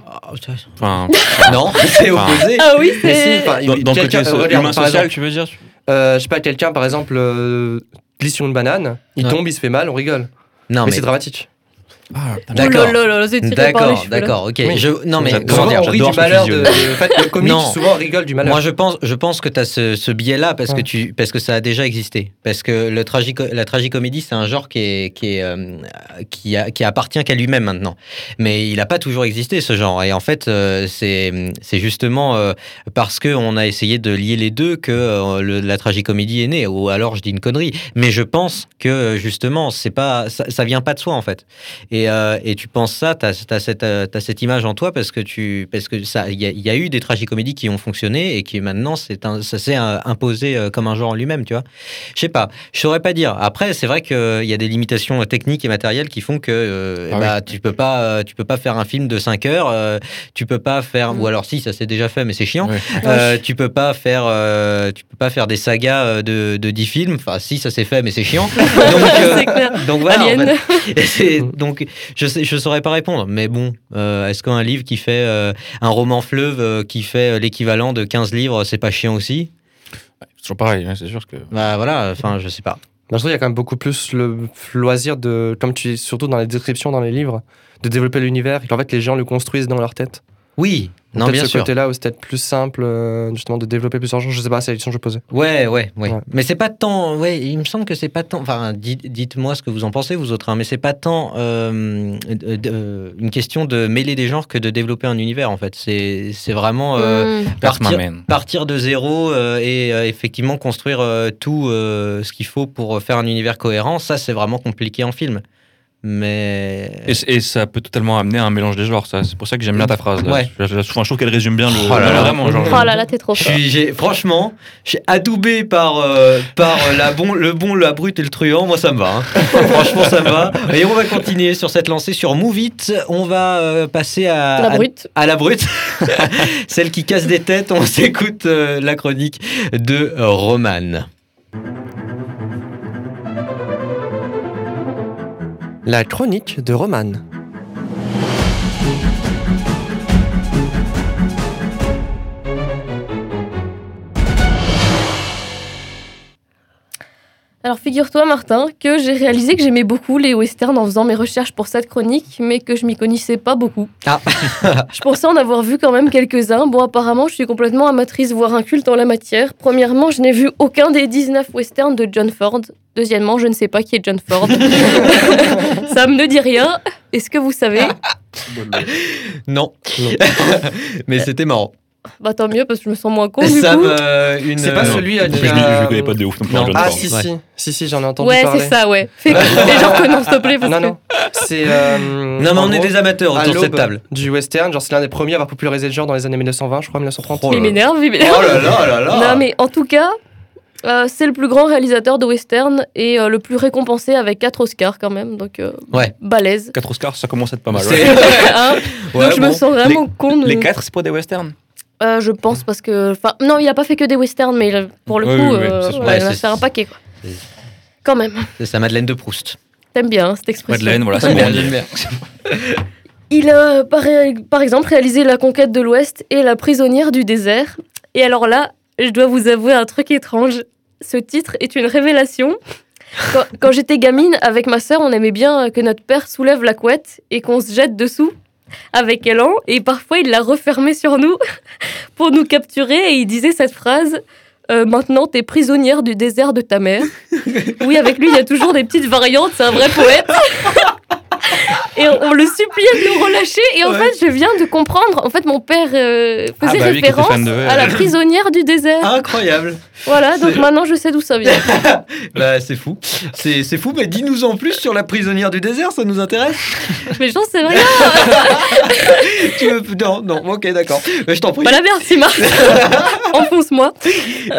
ah, putain. un- Enfin, [LAUGHS] non, c'est opposé. Ah oui, Mais si, c'est. enfin, dans, dans le côté euh, humain social, exemple, tu veux dire euh, je sais pas, quelqu'un par exemple euh, glisse sur une banane, il Ouais. tombe, il se fait mal, on rigole. Non, mais mais c'est dramatique. Ah, D'accord. Oh D'accord, là. d'accord, ok. Oui. Je, non, mais comment dire on rit du ce malheur de. fusion. En fait, le comique Non. souvent rigole du malheur. Moi, je pense, je pense que tu as ce, ce biais-là parce, que tu, parce que ça a déjà existé. Parce que le tragico, la tragicomédie, c'est un genre qui, est, qui, est, euh, qui, a- qui appartient qu'à lui-même maintenant. Mais il n'a pas toujours existé, ce genre. Et en fait, euh, c'est c'est justement euh, parce qu'on a essayé de lier les deux que euh, le- la tragicomédie est née. Ou alors, je dis une connerie. Mais je pense que justement, c'est pas, ça, ça vient pas de soi, en fait. Et, euh, et tu penses ça, tu as, cette, euh, t'as cette image en toi parce que tu parce que ça il y, a- il y a eu des tragicomédies qui ont fonctionné et qui maintenant c'est ça s'est euh, imposé comme un genre en lui-même, tu vois. Je sais pas, je saurais pas dire. Après, c'est vrai qu'il y a des limitations techniques et matérielles qui font que euh, Ah bah, tu peux pas tu peux pas faire un film de 5 heures, euh, tu peux pas faire Mm. ou alors si ça s'est déjà fait mais c'est chiant. Euh, tu peux pas faire euh, tu peux pas faire des sagas de, de 10 films. Enfin si ça s'est fait mais c'est chiant. [LAUGHS] donc euh, C'est clair. donc voilà. en fait. Donc, je sais, je saurais pas répondre. Mais bon, euh, est-ce qu'un livre qui fait euh, un roman fleuve euh, qui fait l'équivalent de 15 livres, c'est pas chiant aussi? C'est toujours pareil, hein, c'est sûr que. Bah voilà, enfin, je sais pas. Moi, je trouve qu'il y a quand même beaucoup plus le loisir de, comme tu dis, surtout dans les descriptions dans les livres, de développer l'univers et qu'en fait les gens le construisent dans leur tête. Oui, non, peut-être bien ce sûr. côté-là où c'est peut-être plus simple euh, justement de développer plusieurs genres. Je sais pas, c'est la question que je posais. Ouais, ouais, ouais. Ouais. Mais c'est pas tant. Ouais, il me semble que c'est pas tant. Enfin, dites- dites-moi ce que vous en pensez, vous autres. hein, mais c'est pas tant euh, de- de- une question de mêler des genres que de développer un univers, en fait. C'est c'est vraiment. euh, Hmm. Partir, de zéro euh, et euh, effectivement construire euh, tout euh, ce qu'il faut pour faire un univers cohérent, ça c'est vraiment compliqué en film. Mais Et, ça peut totalement amener à un mélange des genres, ça. C'est pour ça que j'aime bien ta phrase. Là. Ouais. Je, je- enfin, je trouve qu'elle résume bien le. Oh là là. Vraiment, genre. Oh là là, t'es trop je fort. j'ai- franchement, je suis adoubé par, euh, par euh, la bon, le bon, la brute et le truand. Moi, ça me va. hein. [LAUGHS] franchement, ça me va. Et on va continuer sur cette lancée sur Move It. On va euh, passer à La à- brute. à la brute, [LAUGHS] celle qui casse des têtes. On s'écoute euh, la chronique de Roman. La chronique de Roman. Alors figure-toi Martin que j'ai réalisé que j'aimais beaucoup les westerns en faisant mes recherches pour cette chronique, mais que je m'y connaissais pas beaucoup. Ah. [LAUGHS] je pensais en avoir vu quand même quelques-uns. Bon apparemment je suis complètement amatrice, voire inculte en la matière. Premièrement, je n'ai vu aucun des 19 westerns de John Ford. Deuxièmement, je ne sais pas qui est John Ford. [LAUGHS] Ça me ne dit rien. Est-ce que vous savez? [LAUGHS] Non, Non. mais c'était marrant. Bah tant mieux parce que je me sens moins con du Sam, coup. euh, une. C'est pas euh, celui à Je, qui je, je, connais pas de ouf non plus. Ah si Ouais. si si si j'en ai entendu Ouais, parler. c'est ça, ouais. Fais [LAUGHS] les gens connaissent, s'il te plaît. Parce Non que... non, c'est euh, Non, mais on est des amateurs à autour de cette table. du western, genre c'est l'un des premiers à avoir popularisé le genre dans les années 1920, je crois 1930. Oh Il là. m'énerve, il m'énerve. Oh là là là là Non, mais en tout cas, euh, c'est le plus grand réalisateur de western et euh, le plus récompensé avec 4 Oscars quand même. Donc, euh, Ouais. balèze. 4 Oscars, ça commence à être pas mal. C'est- ouais. [LAUGHS] Hein [LAUGHS] Ouais, donc, je bon. me sens vraiment con. de- Les 4, c'est pas des westerns? Euh, je pense parce que. Enfin, non, il a pas fait que des westerns, mais il pour le coup, euh, c'est sûr. ouais, Ouais, il en a c'est- fait un paquet. Quoi. Quand même. C'est sa Madeleine de Proust. T'aimes bien hein, cette expression. Madeleine, voilà, c'est bon. J'aime bien. Il a par, par exemple réalisé La conquête de l'Ouest et La prisonnière du désert. Et alors là, je dois vous avouer un truc étrange. Ce titre est une révélation. Quand, quand j'étais gamine, avec ma sœur, on aimait bien que notre père soulève la couette et qu'on se jette dessous avec élan. Et parfois, il la refermait sur nous [LAUGHS] pour nous capturer. Et il disait cette phrase euh, Maintenant, t'es prisonnière du désert de ta mère. Oui, avec lui, il y a toujours des petites variantes. C'est un vrai poète. [LAUGHS] Et on, on le suppliait de nous relâcher. Et en Ouais. fait, je viens de comprendre. En fait, mon père euh, Ah faisait bah référence de à la prisonnière du désert. Incroyable. Voilà, donc maintenant, je sais d'où ça vient. [LAUGHS] Bah, c'est fou. C'est c'est fou, mais dis-nous en plus sur la prisonnière du désert, ça nous intéresse. [LAUGHS] Mais j'en sais rien. [LAUGHS] tu veux... Non, non, ok, d'accord. Mais je t'en prie. Pas la merde, c'est Marc. Enfonce-moi.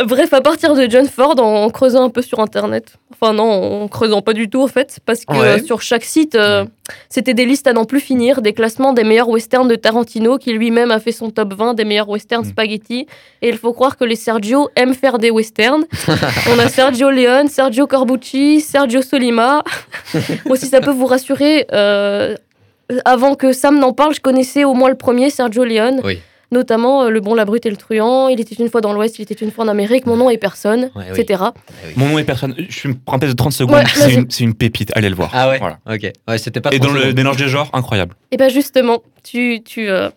Bref, à partir de John Ford, en creusant un peu sur Internet. Enfin, non, en creusant pas du tout, en fait. Parce que Ouais. euh, sur chaque site, euh, c'était des listes à n'en plus finir, des classements des meilleurs westerns de Tarantino, qui lui-même a fait son top 20 des meilleurs westerns Mm. spaghetti. Et il faut croire que les Sergio aiment faire des westerns. [LAUGHS] On a Sergio Leone, Sergio Corbucci, Sergio Solima. [LAUGHS] Moi, si ça peut vous rassurer, euh, avant que Sam n'en parle, je connaissais au moins le premier, Sergio Leone. Oui. Notamment euh, Le Bon, la Brute et le Truand, Il était une fois dans l'Ouest, Il était une fois en Amérique, Mon nom est personne, Ouais, oui. etc. Mon nom est personne. Je me prends peut-être de 30 secondes. Ouais, c'est une, c'est une pépite. Allez le voir. Ah ouais Voilà. Ok. Ouais, c'était pas Et dans le mélange des genres, incroyable. Et bien justement, tu, tu, euh,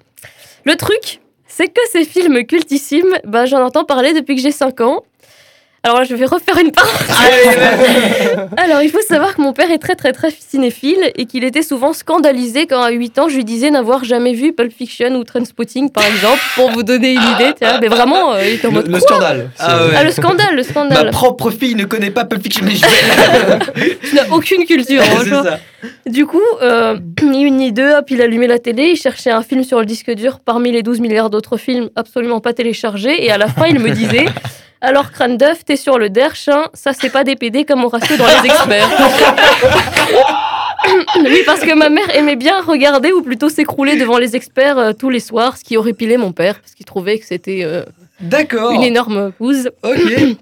le truc, c'est que ces films cultissimes, bah, j'en entends parler depuis que j'ai 5 ans. Alors là, je vais refaire une parenthèse. Alors, il faut savoir que mon père est très très très cinéphile et qu'il était souvent scandalisé quand à 8 ans, je lui disais n'avoir jamais vu Pulp Fiction ou Trainspotting, par exemple, pour vous donner une idée. tu vois. Mais vraiment, euh, il était en Le, mode... le Quoi scandale. Ah ouais. Ah, le scandale, le Ma scandale. propre fille ne connaît pas Pulp Fiction, mais je vais. [LAUGHS] Tu n'as aucune culture. ça. Du coup, euh, ni une ni deux, hop, il allumait la télé, il cherchait un film sur le disque dur parmi les 12 milliards d'autres films absolument pas téléchargés, et à la fin, il me disait Alors, crâne d'œuf, t'es sur le derche, hein, ça c'est pas des PD comme on ratio dans les experts. [COUGHS] oui, parce que ma mère aimait bien regarder ou plutôt s'écrouler devant les experts euh, tous les soirs, ce qui aurait pilé mon père, parce qu'il trouvait que c'était euh, D'accord. une énorme bouse. Ok.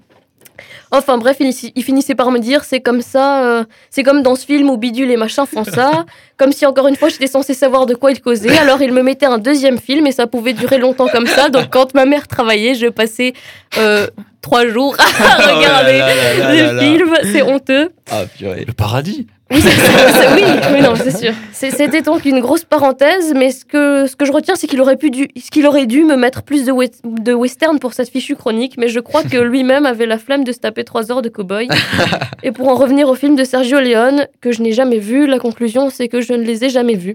Enfin bref, il, il finissait par me dire c'est comme ça, euh, c'est comme dans ce film où Bidule et machin font ça, [LAUGHS] comme si encore une fois j'étais censée savoir de quoi il causait. Alors il me mettait un deuxième film et ça pouvait durer longtemps comme ça. Donc quand ma mère travaillait, je passais euh, trois jours à [LAUGHS] regarder Oh là là là les là là. films. C'est honteux. Ah, purée. Le paradis. Oui, oui, [LAUGHS] oui, non, c'est sûr. C'était donc une grosse parenthèse, mais ce que, ce que je retiens, c'est qu'il aurait, pu dû, qu'il aurait dû me mettre plus de, we- de western pour cette fichue chronique, mais je crois que [LAUGHS] lui-même avait la flemme de se taper trois heures de cow-boy. [LAUGHS] Et pour en revenir au film de Sergio Leone, que je n'ai jamais vu, la conclusion, c'est que je ne les ai jamais vus.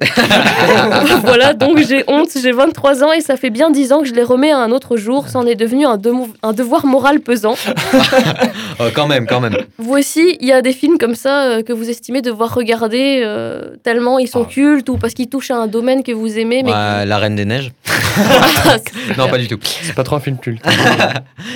voilà, donc j'ai honte, j'ai 23 ans et ça fait bien 10 ans que je les remets à un autre jour. C'en est devenu un, devoir moral pesant. Oh, quand même, quand même. Aussi, il y a des films comme ça euh, que vous estimez devoir regarder euh, tellement ils sont Ah. cultes ou parce qu'ils touchent à un domaine que vous aimez, mais Ouais, La Reine des Neiges. [LAUGHS] [LAUGHS] Non, pas du tout. C'est pas trop un film culte. [LAUGHS]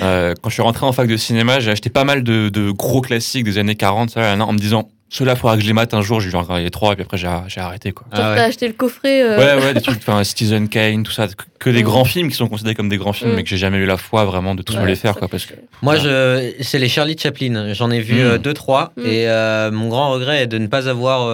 Euh, quand je suis rentré en fac de cinéma, j'ai acheté pas mal de, de gros classiques des années 40 ça, en me disant ceux-là, faudra que je les mate un jour. J'ai vu encore les trois et puis après j'ai j'ai arrêté. Quoi. Genre, Ah t'as ouais. acheté le coffret. euh, Ouais, ouais, des trucs, enfin Citizen Kane, tout ça, que, que des Mm. grands films qui sont considérés comme des grands films, Mm. mais que j'ai jamais eu la foi vraiment de tous Ouais, me les faire, quoi, parce que Moi, je, c'est les Charlie Chaplin. J'en ai vu Mm. euh, deux, trois. Et euh, mon grand regret est de ne pas avoir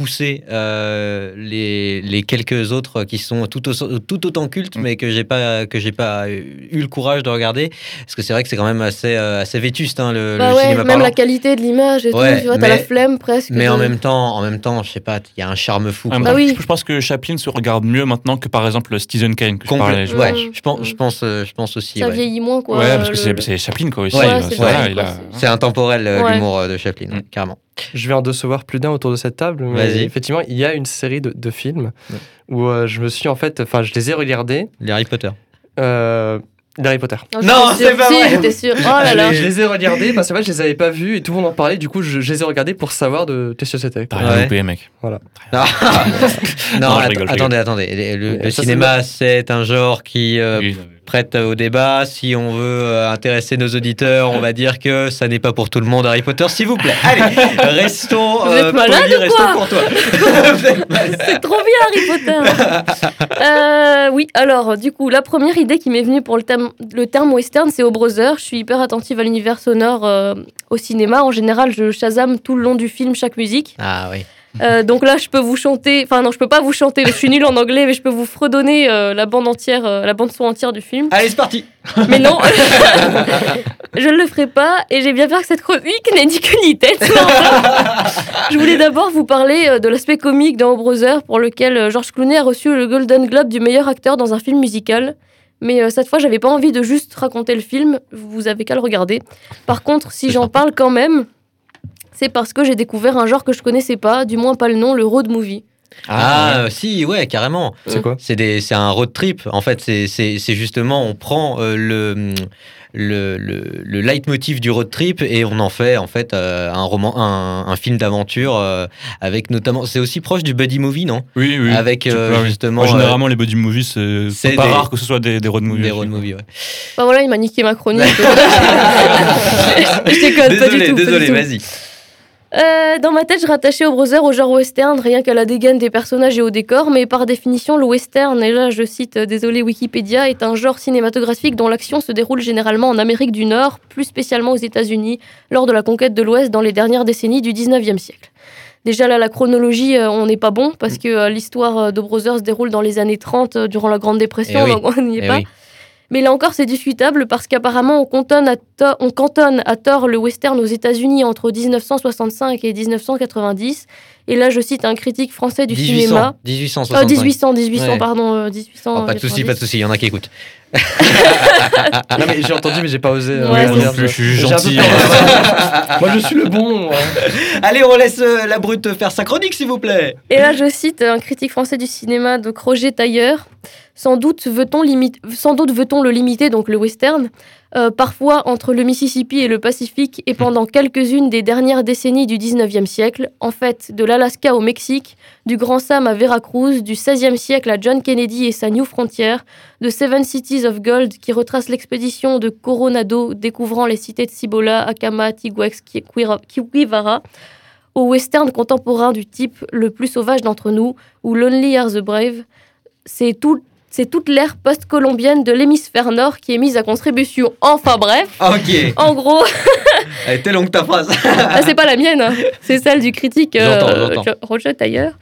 poussé euh, les, les quelques autres qui sont tout, au- tout autant cultes, Mm. mais que j'ai pas, que j'ai pas eu le courage de regarder. Parce que c'est vrai que c'est quand même assez, euh, assez vétuste, hein, le, Bah le ouais, cinéma même parlant. la qualité de l'image et Ouais, tout, tu vois, t'as mais- la flemme presque. Mais de- en même temps, en même temps, je sais pas, il y a un charme fou. Ah. Bah oui. je, je pense que Chaplin se regarde mieux maintenant que par exemple Citizen Kane que je parlais. je ouais, pense. je pense, je pense, euh, je pense aussi. ça ouais. vieillit moins, quoi. Ouais, parce que le- c'est c'est Chaplin quoi aussi. Ouais, c'est voilà, vrai, il quoi, a- c'est- C'est intemporel euh, Ouais. l'humour euh, de Chaplin, Mm. ouais, carrément. Je vais en décevoir plus d'un autour de cette table, mais Vas-y. effectivement, il y a une série de, de films Ouais. où euh, je me suis en fait, enfin, je les ai regardés. Les Harry Potter. Euh, Harry Potter. Non, sûre. c'est pas Si, vrai. j'étais sûre. [LAUGHS] Oh là là. Je les ai regardés parce que moi, je les avais pas vus et tout le monde en parlait. Du coup, je, je les ai regardés pour savoir de qu'est-ce que c'était. T'as rien Ouais. loupé, mec. [LAUGHS] Non, Non, je att- rigole, je attendez, attendez. Le, ça, cinéma, c'est un genre qui euh, Oui, prête au débat. Si on veut euh, intéresser nos auditeurs, on va dire que ça n'est pas pour tout le monde Harry Potter, s'il vous plaît. Allez, [LAUGHS] restons Vous êtes malade polis, ou restons quoi courtois. [LAUGHS] C'est trop bien Harry Potter. Euh, oui, alors du coup, la première idée qui m'est venue pour le terme, le terme western, c'est au Brother. Je suis hyper attentive à l'univers sonore euh, au cinéma. En général, je shazam tout le long du film chaque musique. Ah oui. Euh, donc là, je peux vous chanter. Enfin non, je peux pas vous chanter. Je suis nulle en anglais, mais je peux vous fredonner euh, la bande entière, euh, la bande son entière du film. Allez, c'est parti. Mais non, [LAUGHS] je ne le ferai pas. Et j'ai bien peur que cette chronique n'ait ni queue ni tête. je voulais d'abord vous parler de l'aspect comique dans Brother, pour lequel George Clooney a reçu le Golden Globe du meilleur acteur dans un film musical. Mais cette fois, j'avais pas envie de juste raconter le film. Vous avez qu'à le regarder. Par contre, si j'en parle quand même, c'est parce que j'ai découvert un genre que je connaissais pas, du moins pas le nom, le road movie. Ah, euh, si, ouais, carrément. C'est quoi C'est des- c'est un road trip. En fait, c'est- c'est c'est justement, on prend euh, le, le, le, le leitmotiv du road trip et on en fait en fait euh, un roman, un, un film d'aventure euh, avec notamment. C'est aussi proche du buddy movie, non? Oui, oui. Avec euh, justement euh, généralement, les body movies, c'est pas des- rare que ce soit des, des road movies. des road movies. Ouais. Enfin voilà, il m'a niqué ma chronique. [LAUGHS] je déconne pas du désolé, tout. pas du désolé, tout. vas-y. Euh, dans ma tête, je rattachais au brother au genre western, rien qu'à la dégaine des personnages et au décor, mais par définition, le western, et là je cite, euh, désolé Wikipédia, est un genre cinématographique dont l'action se déroule généralement en Amérique du Nord, plus spécialement aux États-Unis, lors de la conquête de l'Ouest dans les dernières décennies du 19e siècle. Déjà là, la chronologie, euh, on n'est pas bon, parce que euh, l'histoire de Brothers se déroule dans les années 30, euh, durant la Grande Dépression, Eh oui. donc on n'y est Eh pas. oui. Mais là encore, c'est discutable parce qu'apparemment, on, cantonne à to- on cantonne à tort le western aux États-Unis entre 1965 et 1990. Et là, je cite un critique français du 1800, cinéma. 1865. Euh, 1800, 1800, Ouais. pardon, euh, 1800. Oh, pas de souci, pas de souci, il y en a qui écoutent. [LAUGHS] Non, mais j'ai entendu, mais j'ai pas osé. euh, Ouais, ça. Je suis gentil. peur. [LAUGHS] Moi, je suis le bon. moi. [LAUGHS] Allez, on laisse euh, la brute faire sa chronique, s'il vous plaît. Et là, je cite un critique français du cinéma, donc Roger Tailleur. Sans doute veut-on le limiter, donc le western, euh, parfois entre le Mississippi et le Pacifique, et pendant quelques-unes des dernières décennies du 19e siècle, en fait, de l'Alaska au Mexique, du Grand Sam à Veracruz, du 16e siècle à John Kennedy et sa New Frontier, de Seven Cities of Gold qui retrace l'expédition de Coronado découvrant les cités de Cibola, Acama, Tiguex, Kiwivara, au western contemporain du type le plus sauvage d'entre nous, ou Lonely Are the Brave, c'est tout. C'est toute l'ère post-colombienne de l'hémisphère nord qui est mise à contribution. Enfin bref, Ok. en gros, [LAUGHS] Elle était longue ta phrase. ah, c'est pas la mienne, hein. c'est celle du critique euh, Roger Tailleur.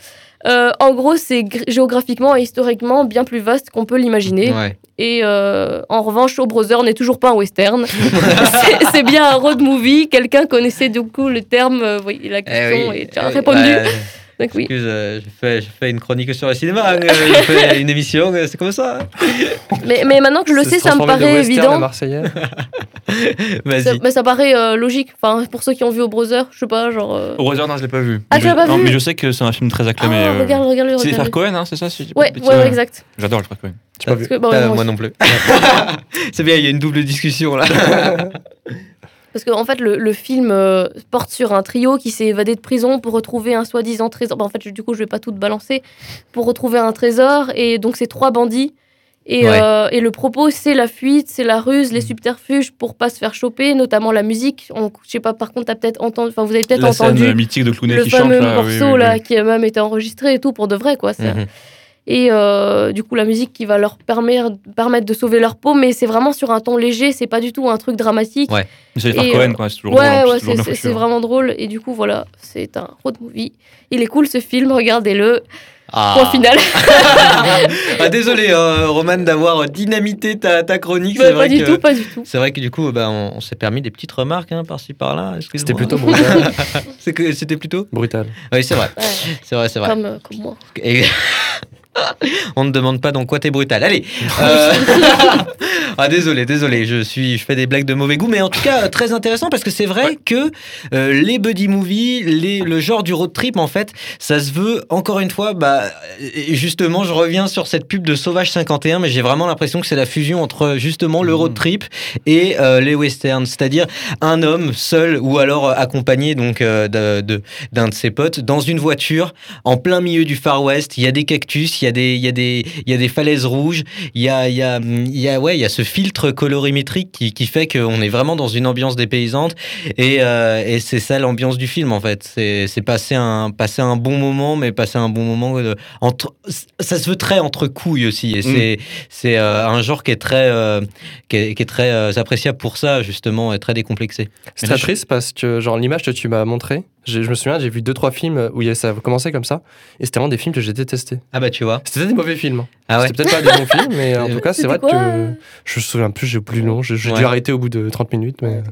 Euh, en gros, c'est gr- géographiquement et historiquement bien plus vaste qu'on peut l'imaginer. Ouais. Et euh, en revanche, Brother n'est toujours pas un western. [LAUGHS] C'est- bien un road movie. Quelqu'un connaissait du coup le terme, euh, oui, la Eh question oui. et tu as Eh oui. répondu. Ouais. Donc oui. Excuse, euh, je, fais, je fais une chronique sur le cinéma, euh, je [LAUGHS] fais une émission, euh, c'est comme ça. Mais, mais maintenant que je le sais, ça me paraît évident. Marseillais. [LAUGHS] Ça, Vas-y. mais ça paraît euh, logique. Enfin, pour ceux qui ont vu au Brother, je sais pas, genre. euh, Au Brother, non, je l'ai pas vu. Ah, tu l'as je- pas non, vu mais je sais que c'est un film très acclamé. Ah, euh, regarde, regarde, C'est les frères regarde. Cohen, hein, c'est ça si Ouais, ouais, ouais, exact. J'adore les frères Cohen. Tu pas vu. Que, bah, Euh, moi moi aussi. non plus. [LAUGHS] c'est bien, il y a une double discussion là. Parce qu'en en fait, le, le film euh, porte sur un trio qui s'est évadé de prison pour retrouver un soi-disant trésor. Bah, en fait, je- du coup, je vais pas tout balancer. Pour retrouver un trésor. Et donc, c'est trois bandits. Et, Ouais. euh, et le propos, c'est la fuite, c'est la ruse, les subterfuges pour pas se faire choper, notamment la musique. On, je sais pas, par contre, t'as peut-être entendu, enfin, vous avez peut-être scène entendu euh, mythique de Clooney le qui chante fameux là. oui, morceau oui, là qui a même été enregistré et tout pour de vrai, quoi. Et euh, du coup, la musique qui va leur permettre, permettre de sauver leur peau, mais c'est vraiment sur un ton léger, c'est pas du tout un truc dramatique. Ouais. C'est Cohen, euh, quoi, c'est toujours Ouais, drôle, ouais, c'est vraiment drôle. Et du coup, voilà, c'est un road movie. Il est cool ce film, regardez-le. Ah. Point final. [LAUGHS] Ah, désolé, euh, Roman, d'avoir dynamité ta, ta chronique. Bah, c'est pas vrai du que- tout, pas du tout. C'est vrai que du coup, bah, on, on s'est permis des petites remarques hein, par-ci par-là. excuse-moi. C'était plutôt [LAUGHS] brutal. C'est que- C'était plutôt brutal. Oui, c'est vrai. Ouais, C'est vrai, c'est vrai. comme, euh, comme moi. Et- [LAUGHS] On ne demande pas dans quoi t'es brutal. Allez. euh, [LAUGHS] ah désolé, désolé. Je suis, je fais des blagues de mauvais goût, mais en tout cas très intéressant parce que c'est vrai que euh, les buddy movies, les, le genre du road trip, en fait, ça se veut encore une fois. Bah, justement, je reviens sur cette pub de Sauvage 51, mais j'ai vraiment l'impression que c'est la fusion entre justement le road trip et euh, les westerns, c'est-à-dire un homme seul ou alors accompagné donc euh, de- de- d'un de ses potes dans une voiture en plein milieu du Far West. Il y a des cactus, il y a des, il y a des, il y a des falaises rouges, il y a, il y a, il y a, ouais, il y a ce filtre colorimétrique qui, qui fait qu'on est vraiment dans une ambiance dépaysante et, euh, et c'est ça l'ambiance du film en fait. C'est c'est passer un, passer un bon moment, mais passer un bon moment. de- entre, ça se veut très entre couilles aussi et c'est c'est euh, un genre qui est très, euh, qui est, qui est très euh, appréciable pour ça justement et très décomplexé. C'est très je- triste parce que, genre, l'image que tu m'as montré, je me souviens, j'ai vu deux, trois films où il y a- ça commençait comme ça, et c'était vraiment des films que j'ai détestés. Ah bah tu vois. C'était des mauvais films. Ah ouais. C'était peut-être pas des bons [LAUGHS] films, mais en tout cas, c'est vrai que je me souviens plus, j'ai plus long. J'ai j'ai Ouais. dû arrêter au bout de 30 minutes, mais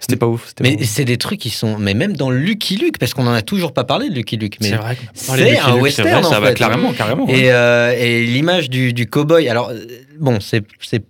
c'était pas ouf. Mais c'est des trucs qui sont, mais même dans Lucky Luke, parce qu'on en a toujours pas parlé de Lucky Luke. Mais C'est vrai. c'est un Luke, western, c'est vrai, en Ça va fait. carrément, carrément. ouais. Et, euh, et l'image du, du cow-boy, alors euh, bon, c'est c'est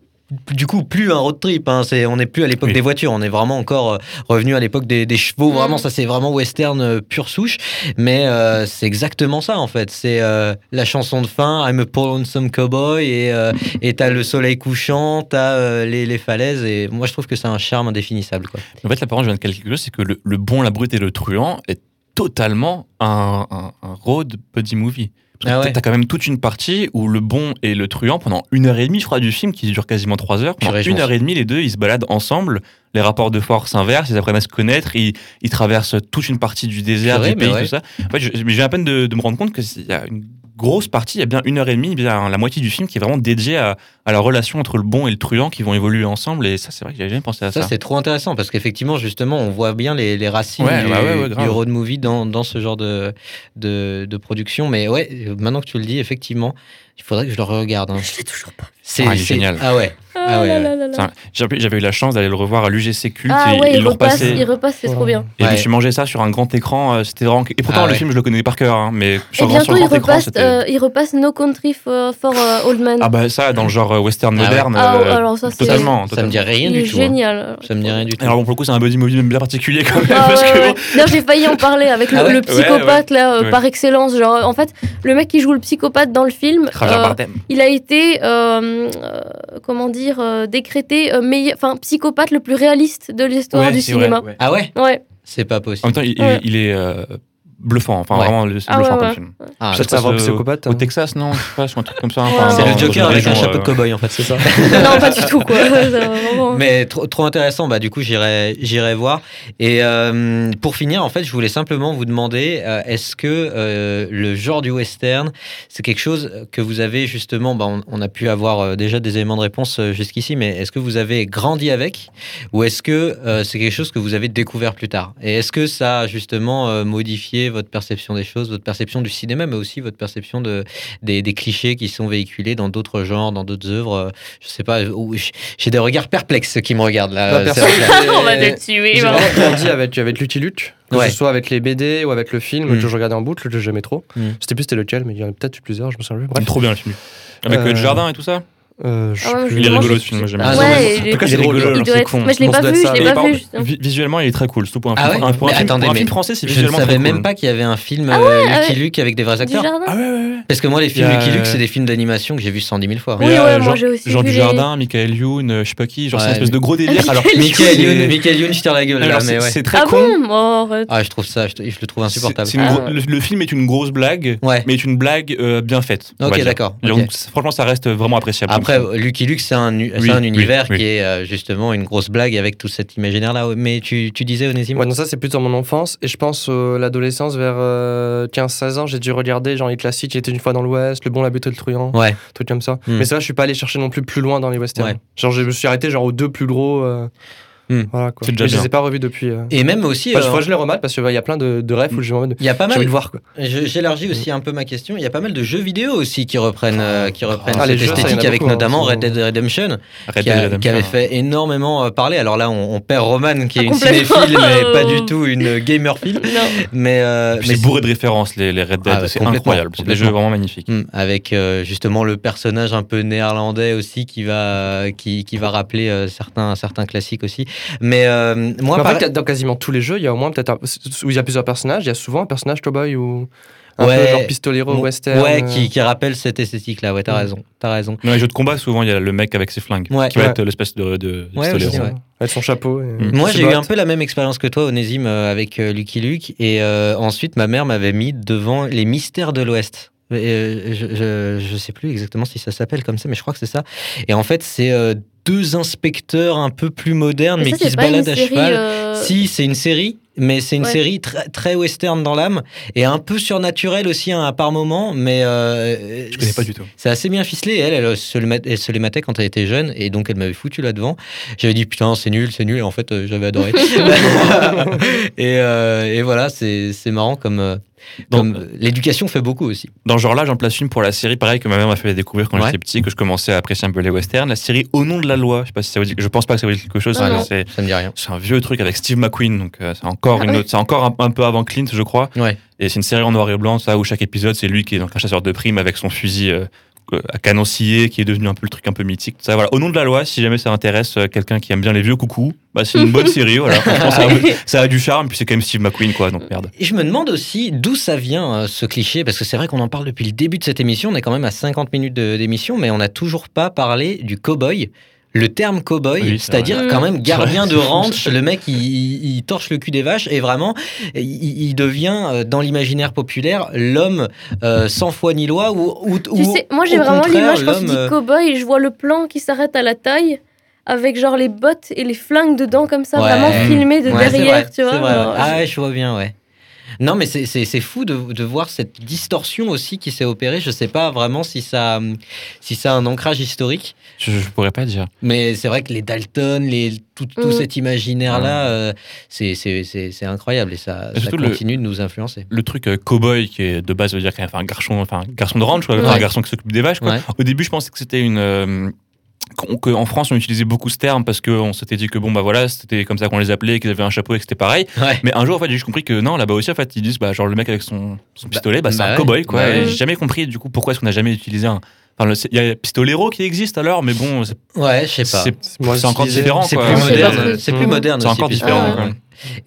du coup plus un road trip, hein, c'est, on n'est plus à l'époque Oui. des voitures, on est vraiment encore euh, revenu à l'époque des, des chevaux, Mm. vraiment ça c'est vraiment western euh, pure souche, mais euh, c'est exactement ça en fait, c'est euh, la chanson de fin, I'm a poor lonesome cowboy, et euh, et t'as le soleil couchant, t'as euh, les, les falaises, et moi je trouve que c'est un charme indéfinissable. Quoi. En fait, la parole, je viens de quelque chose, c'est que le, le bon, la brute et le truand est totalement un, un, un road buddy movie. Parce que Ah t'as- ouais. T'as quand même toute une partie où le bon et le truand, pendant une heure et demie, je crois, du film, qui dure quasiment trois heures, pendant Purée, une heure et demie, les deux, ils se baladent ensemble, les rapports de force s'inversent, ils apprennent à se connaître, ils, ils traversent toute une partie du désert, du mais pays, ouais. tout ça. En fait, viens à peine de, de me rendre compte qu'il y a une grosse partie, il y a bien une heure et demie, bien la moitié du film qui est vraiment dédiée à, à la relation entre le bon et le truand qui vont évoluer ensemble, et ça, c'est vrai que j'avais jamais pensé à ça. Ça, c'est trop intéressant parce qu'effectivement, justement, on voit bien les, les racines Ouais, du, bah ouais, du road movie dans, dans ce genre de, de, de production. Mais ouais, maintenant que tu le dis, effectivement, il faudrait que je le regarde. hein. Je l'ai toujours pas. C'est Ah, il génial. Ah ouais. Ah ouais, là ouais. J'avais eu la chance d'aller le revoir à l'UGC Culte Ah et ouais, il l'ont repasse, repassé. il repasse, c'est trop bien. Et je me Ouais. suis mangé ça sur un grand écran, euh, c'était vraiment. Et pourtant, Ah le ouais. film, je le connais par cœur, hein, mais Et sur, grand- sur bientôt, le il grand repasse, euh, il repasse No Country for, for, euh, Old Man. Ah bah ça, dans le genre euh, western Ah ouais. moderne, Ah, euh, alors ça, c'est- totalement. Ça me totalement. dit rien il du tout. hein. génial. Ça me dit rien du tout. Alors bon, pour le coup, c'est un buddy movie bien particulier quand même, Ah, parce ouais, que ouais. Non, j'ai failli en parler avec le, Ah ouais le psychopathe là, Ouais. par excellence. Genre, en fait, le mec qui joue le psychopathe dans le film, Javier euh, Bardem. il a été, euh, euh, comment dire, euh, décrété meilleur, enfin psychopathe le plus réaliste de l'histoire Ouais, du vrai, cinéma. ouais. Ah ouais Ouais. C'est pas En possible. même temps, il, il- Ouais. il est euh, bluffant, enfin Ouais. vraiment, le- c'est Ah bluffant ouais, comme ouais. film. Ah, Ça c'est un psychopathe. Au. Texas, non Je sais pas, sur un truc comme ça. Enfin, c'est le Joker avec un chapeau de euh, cow-boy en fait. C'est ça. [LAUGHS] non, pas du tout quoi. [LAUGHS] Mais trop, trop intéressant, bah, du coup j'irai j'irai voir. Et euh, pour finir, en fait, je voulais simplement vous demander, euh, est-ce que euh, le genre du western, c'est quelque chose que vous avez justement, bah, on, on a pu avoir euh, déjà des éléments de réponse euh, jusqu'ici, mais est-ce que vous avez grandi avec ou est-ce que euh, c'est quelque chose que vous avez découvert plus tard? Et est-ce que ça a justement euh, modifié votre perception des choses, votre perception du cinéma, mais aussi votre perception de, des, des clichés qui sont véhiculés dans d'autres genres, dans d'autres œuvres Je sais pas, j'ai des regards perplexes qui me regardent là. Bah, [LAUGHS] On va te tuer. J'ai grandi avec, avec Lucky que Ouais. ce soit avec les BD ou avec le film Mm. que je regardais en boucle, que j'aimais trop. Mm. Je sais plus c'était lequel, mais il y en a peut-être eu plusieurs, je me souviens plus. Bref. trop bien le film. Avec Euh, euh, Jardin et tout ça Euh, je Ah ouais, plus. Il est rigolo je- ce film, moi j'aime Ah, bien. Ouais, en tout cas, c'est rigolo, il doit c'est être. con. Mais je l'ai pas vu, je l'ai pas vu. visuellement, il est très cool. Surtout pour un, Ah film- ouais un- pour un film, attendez, pour un film mais français, c'est Je ne visuellement savais très même cool. pas qu'il y avait un film Ah euh, ouais, Lucky avec- Luke avec des vrais acteurs. Ah ouais, ouais, ouais. Parce que moi, les films Lucky Luke, c'est des films d'animation que j'ai vus 110 000 fois. Oui, ouais, euh, moi, genre, j'ai aussi genre vu du les- jardin, Michael Youn, je sais pas qui, genre c'est une espèce de gros délire. Alors, Michael Youn, Michael Youn, je tire la gueule là, c'est mais ouais. c'est très Ah con. arrête. Ah, je trouve ça, je, je le trouve insupportable. Ah le, film est une grosse blague, mais est une blague bien faite. Ok, d'accord, franchement, ça reste vraiment appréciable. Après. Lucky Luke, c'est un, u- c'est Oui, un oui, univers oui. qui est euh, justement une grosse blague avec tout cet imaginaire-là. Mais tu, tu disais, Onésime Ouais, non, ça c'est plutôt mon enfance et je pense euh, l'adolescence vers euh, 15-16 ans, j'ai dû regarder genre les classiques, j'étais une fois dans l'Ouest, Le Bon, la Bête et le Truand, Ouais. trucs comme ça. Hmm. Mais ça, je suis pas allé chercher non plus plus loin dans les westerns. Ouais. Genre je me suis arrêté genre aux deux plus gros. euh, Hmm. Voilà quoi. Déjà je les ai pas revus depuis. euh. Et même aussi, Enfin, euh, je je les remate parce qu'il y a plein de, de rêves où j'ai envie de, il y a pas mal. de voir je- J'élargis aussi un peu ma question. Il y a pas mal de jeux vidéo aussi qui reprennent, euh, qui reprennent Ah, les cette jeux, avec beaucoup, hein, notamment Red Dead Redemption. Red qui, a- Dead Redemption. qui avait fait énormément euh, parler. Alors là, on, on perd Roman, qui est Ah, une cinéphile, mais pas du [LAUGHS] tout une gamerphile. Non. Mais, euh, C'est bourré de références, les, les Red Dead. Ah c'est incroyable. C'est des jeux vraiment magnifiques. Hmm, avec justement le personnage un peu néerlandais aussi qui va qui, qui va rappeler certains certains classiques aussi. Mais euh, moi, Mais en par- fait, dans quasiment tous les jeux, il y a au moins peut-être un- où il y a plusieurs personnages, il y a souvent un personnage cowboy ou un Ouais. peu genre pistolero western. ouais, euh. qui, qui rappelle cette esthétique-là. Ouais, t'as raison, t'as raison. Dans les jeux de combat, souvent, il y a le mec avec ses flingues, Ouais. qui va être l'espèce de, de Ouais, pistolet aussi. Avec son chapeau. et- Mm. Moi, j'ai eu un peu la même expérience que toi, Onésime, euh, avec euh, Lucky Luke. Et euh, ensuite, ma mère m'avait mis devant les mystères de l'Ouest. Euh, je, je, je sais plus exactement si ça s'appelle comme ça, mais je crois que c'est ça. Et en fait, c'est euh, deux inspecteurs un peu plus modernes, mais, ça, qui se baladent à cheval. euh, Si, c'est une série, mais c'est une Ouais. série très, très western dans l'âme et un peu surnaturelle aussi hein, par moment, mais euh, Je connais pas du tout. c'est assez bien ficelé. Elle, elle, se le mat- elle se les matait quand elle était jeune et donc elle m'avait foutu là-devant. J'avais dit putain, c'est nul, c'est nul et en fait, euh, j'avais adoré. [LAUGHS] [LAUGHS] et, euh, et voilà, c'est marrant comme, euh, l'éducation fait beaucoup aussi. Dans ce genre-là, j'en place une pour la série, pareil, que ma mère m'a fait découvrir quand Ouais. j'étais petit, que je commençais à apprécier un peu les westerns. La série Au nom de la loi, je sais pas si ça vous dit, je pense pas que ça vous dit quelque chose. Ah c'est Ça me dit rien. c'est un vieux truc avec Steve McQueen, donc euh, c'est encore Ah une ouais. autre, c'est encore un, un peu avant Clint, je crois. Ouais. Et c'est une série en noir et blanc, ça, où chaque épisode, c'est lui qui est donc un chasseur de primes avec son fusil euh, à canon scié, qui est devenu un peu le truc un peu mythique. Ça, voilà. Au nom de la loi, si jamais ça intéresse euh, quelqu'un qui aime bien les vieux coucous, bah, c'est une bonne [LAUGHS] série. Voilà. Ça, a, ça a du charme, puis c'est quand même Steve McQueen, quoi. Donc merde. Et je me demande aussi d'où ça vient euh, ce cliché, parce que c'est vrai qu'on en parle depuis le début de cette émission, on est quand même à 50 minutes d'émission, mais on n'a toujours pas parlé du cow-boy. Le terme cow-boy, Oui, c'est c'est-à-dire quand même gardien de [LAUGHS] ranch, le mec il, il- il torche le cul des vaches et vraiment il, il devient euh, dans l'imaginaire populaire l'homme euh, sans foi ni loi ou, ou, Tu ou sais, moi j'ai vraiment l'image quand tu l'homme, dis euh, cow-boy et je vois le plan qui s'arrête à la taille avec genre les bottes et les flingues dedans comme ça, Ouais. vraiment filmé de Ouais, derrière, vrai, tu vois. vrai, ouais. Ah ouais, je vois bien, ouais. Non, mais c'est- c'est c'est fou de, de voir cette distorsion aussi qui s'est opérée. Je sais pas vraiment si ça, si ça a un ancrage historique, Je, je pourrais pas dire. mais c'est vrai que les Dalton, les, tout, tout Mm. cet imaginaire-là, euh, c'est- c'est c'est- c'est incroyable et ça, Et ça le- continue de nous influencer. Le truc euh, cowboy, qui est de base veut dire qu'il y a un garçon, enfin, un garçon de ranch, quoi, Ouais. un garçon qui s'occupe des vaches. Quoi. Ouais. Au début, je pensais que c'était une. En France, on utilisait beaucoup ce terme parce qu'on s'était dit que bon, bah voilà, c'était comme ça qu'on les appelait, qu'ils avaient un chapeau et que c'était pareil. Ouais. Mais un jour, en fait, j'ai juste compris que non, là-bas aussi, en fait, ils disent, bah, genre le mec avec son, son pistolet, bah, c'est bah un ouais. cowboy, quoi. Bah ouais. j'ai jamais compris, du coup, pourquoi est-ce qu'on n'a jamais utilisé un. Enfin, il y a pistolero qui existe alors, mais bon, c'est Ouais, je sais pas. c'est- encore différent, C'est quoi. plus moderne. C'est plus moderne. C'est encore différent.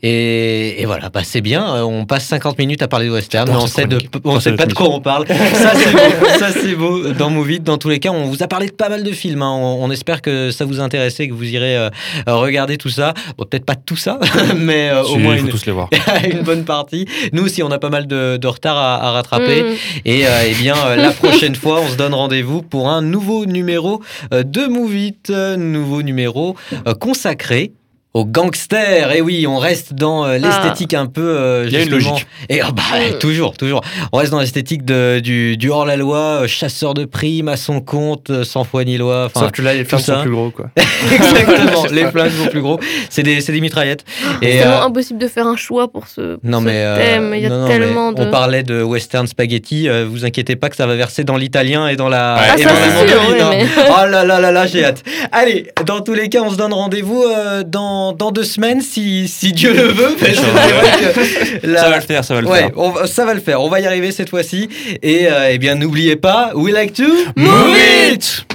Et, et voilà, bah c'est bien. euh, On passe 50 minutes à parler de western, mais on sait, de, on sait pas de quoi on parle. [LAUGHS] Ça c'est beau. Ça c'est beau. Dans Movie, dans tous les cas, on vous a parlé de pas mal de films. hein. On, on espère que ça vous intéresse et que vous irez euh, regarder tout ça. Bon, peut-être pas tout ça, [LAUGHS] mais euh, au moins il faut une, tous les voir. [LAUGHS] une bonne partie. Nous aussi, on a pas mal de, de retard à, à rattraper. Mm. Et euh, eh bien, euh, la prochaine fois, on se donne rendez-vous pour un nouveau numéro euh, de euh, nouveau numéro euh, consacré aux gangsters. Et oui, on reste dans euh, l'esthétique un peu. euh, Il y a une logique. Et ah bah, Mm. toujours, toujours. On reste dans l'esthétique de- du, du hors-la-loi, euh, chasseur de primes à son compte, euh, sans foi ni loi. Enfin, Sauf que là, les ça. sont plus gros, quoi. [LAUGHS] exactement. les flingues sont plus gros. C'est des, c'est des mitraillettes. C'est Et, tellement euh, impossible de faire un choix pour ce, non ce mais euh, thème. Il y a non, non, mais tellement de. on parlait de western spaghetti. euh, vous inquiétez pas que ça va verser dans l'italien et dans la. Ah, et ça, dans la c'est sûr, oui, hein. mais- Oh là là là là, j'ai hâte. Allez, dans tous les cas, on se donne rendez-vous euh, dans, dans deux semaines si, si Dieu le veut. parce que c'est vrai que la- Ça va le faire, ça va le Ouais, faire. on va- ça va le faire. On va y arriver cette fois-ci. Et euh, eh bien, n'oubliez pas, we like to Move it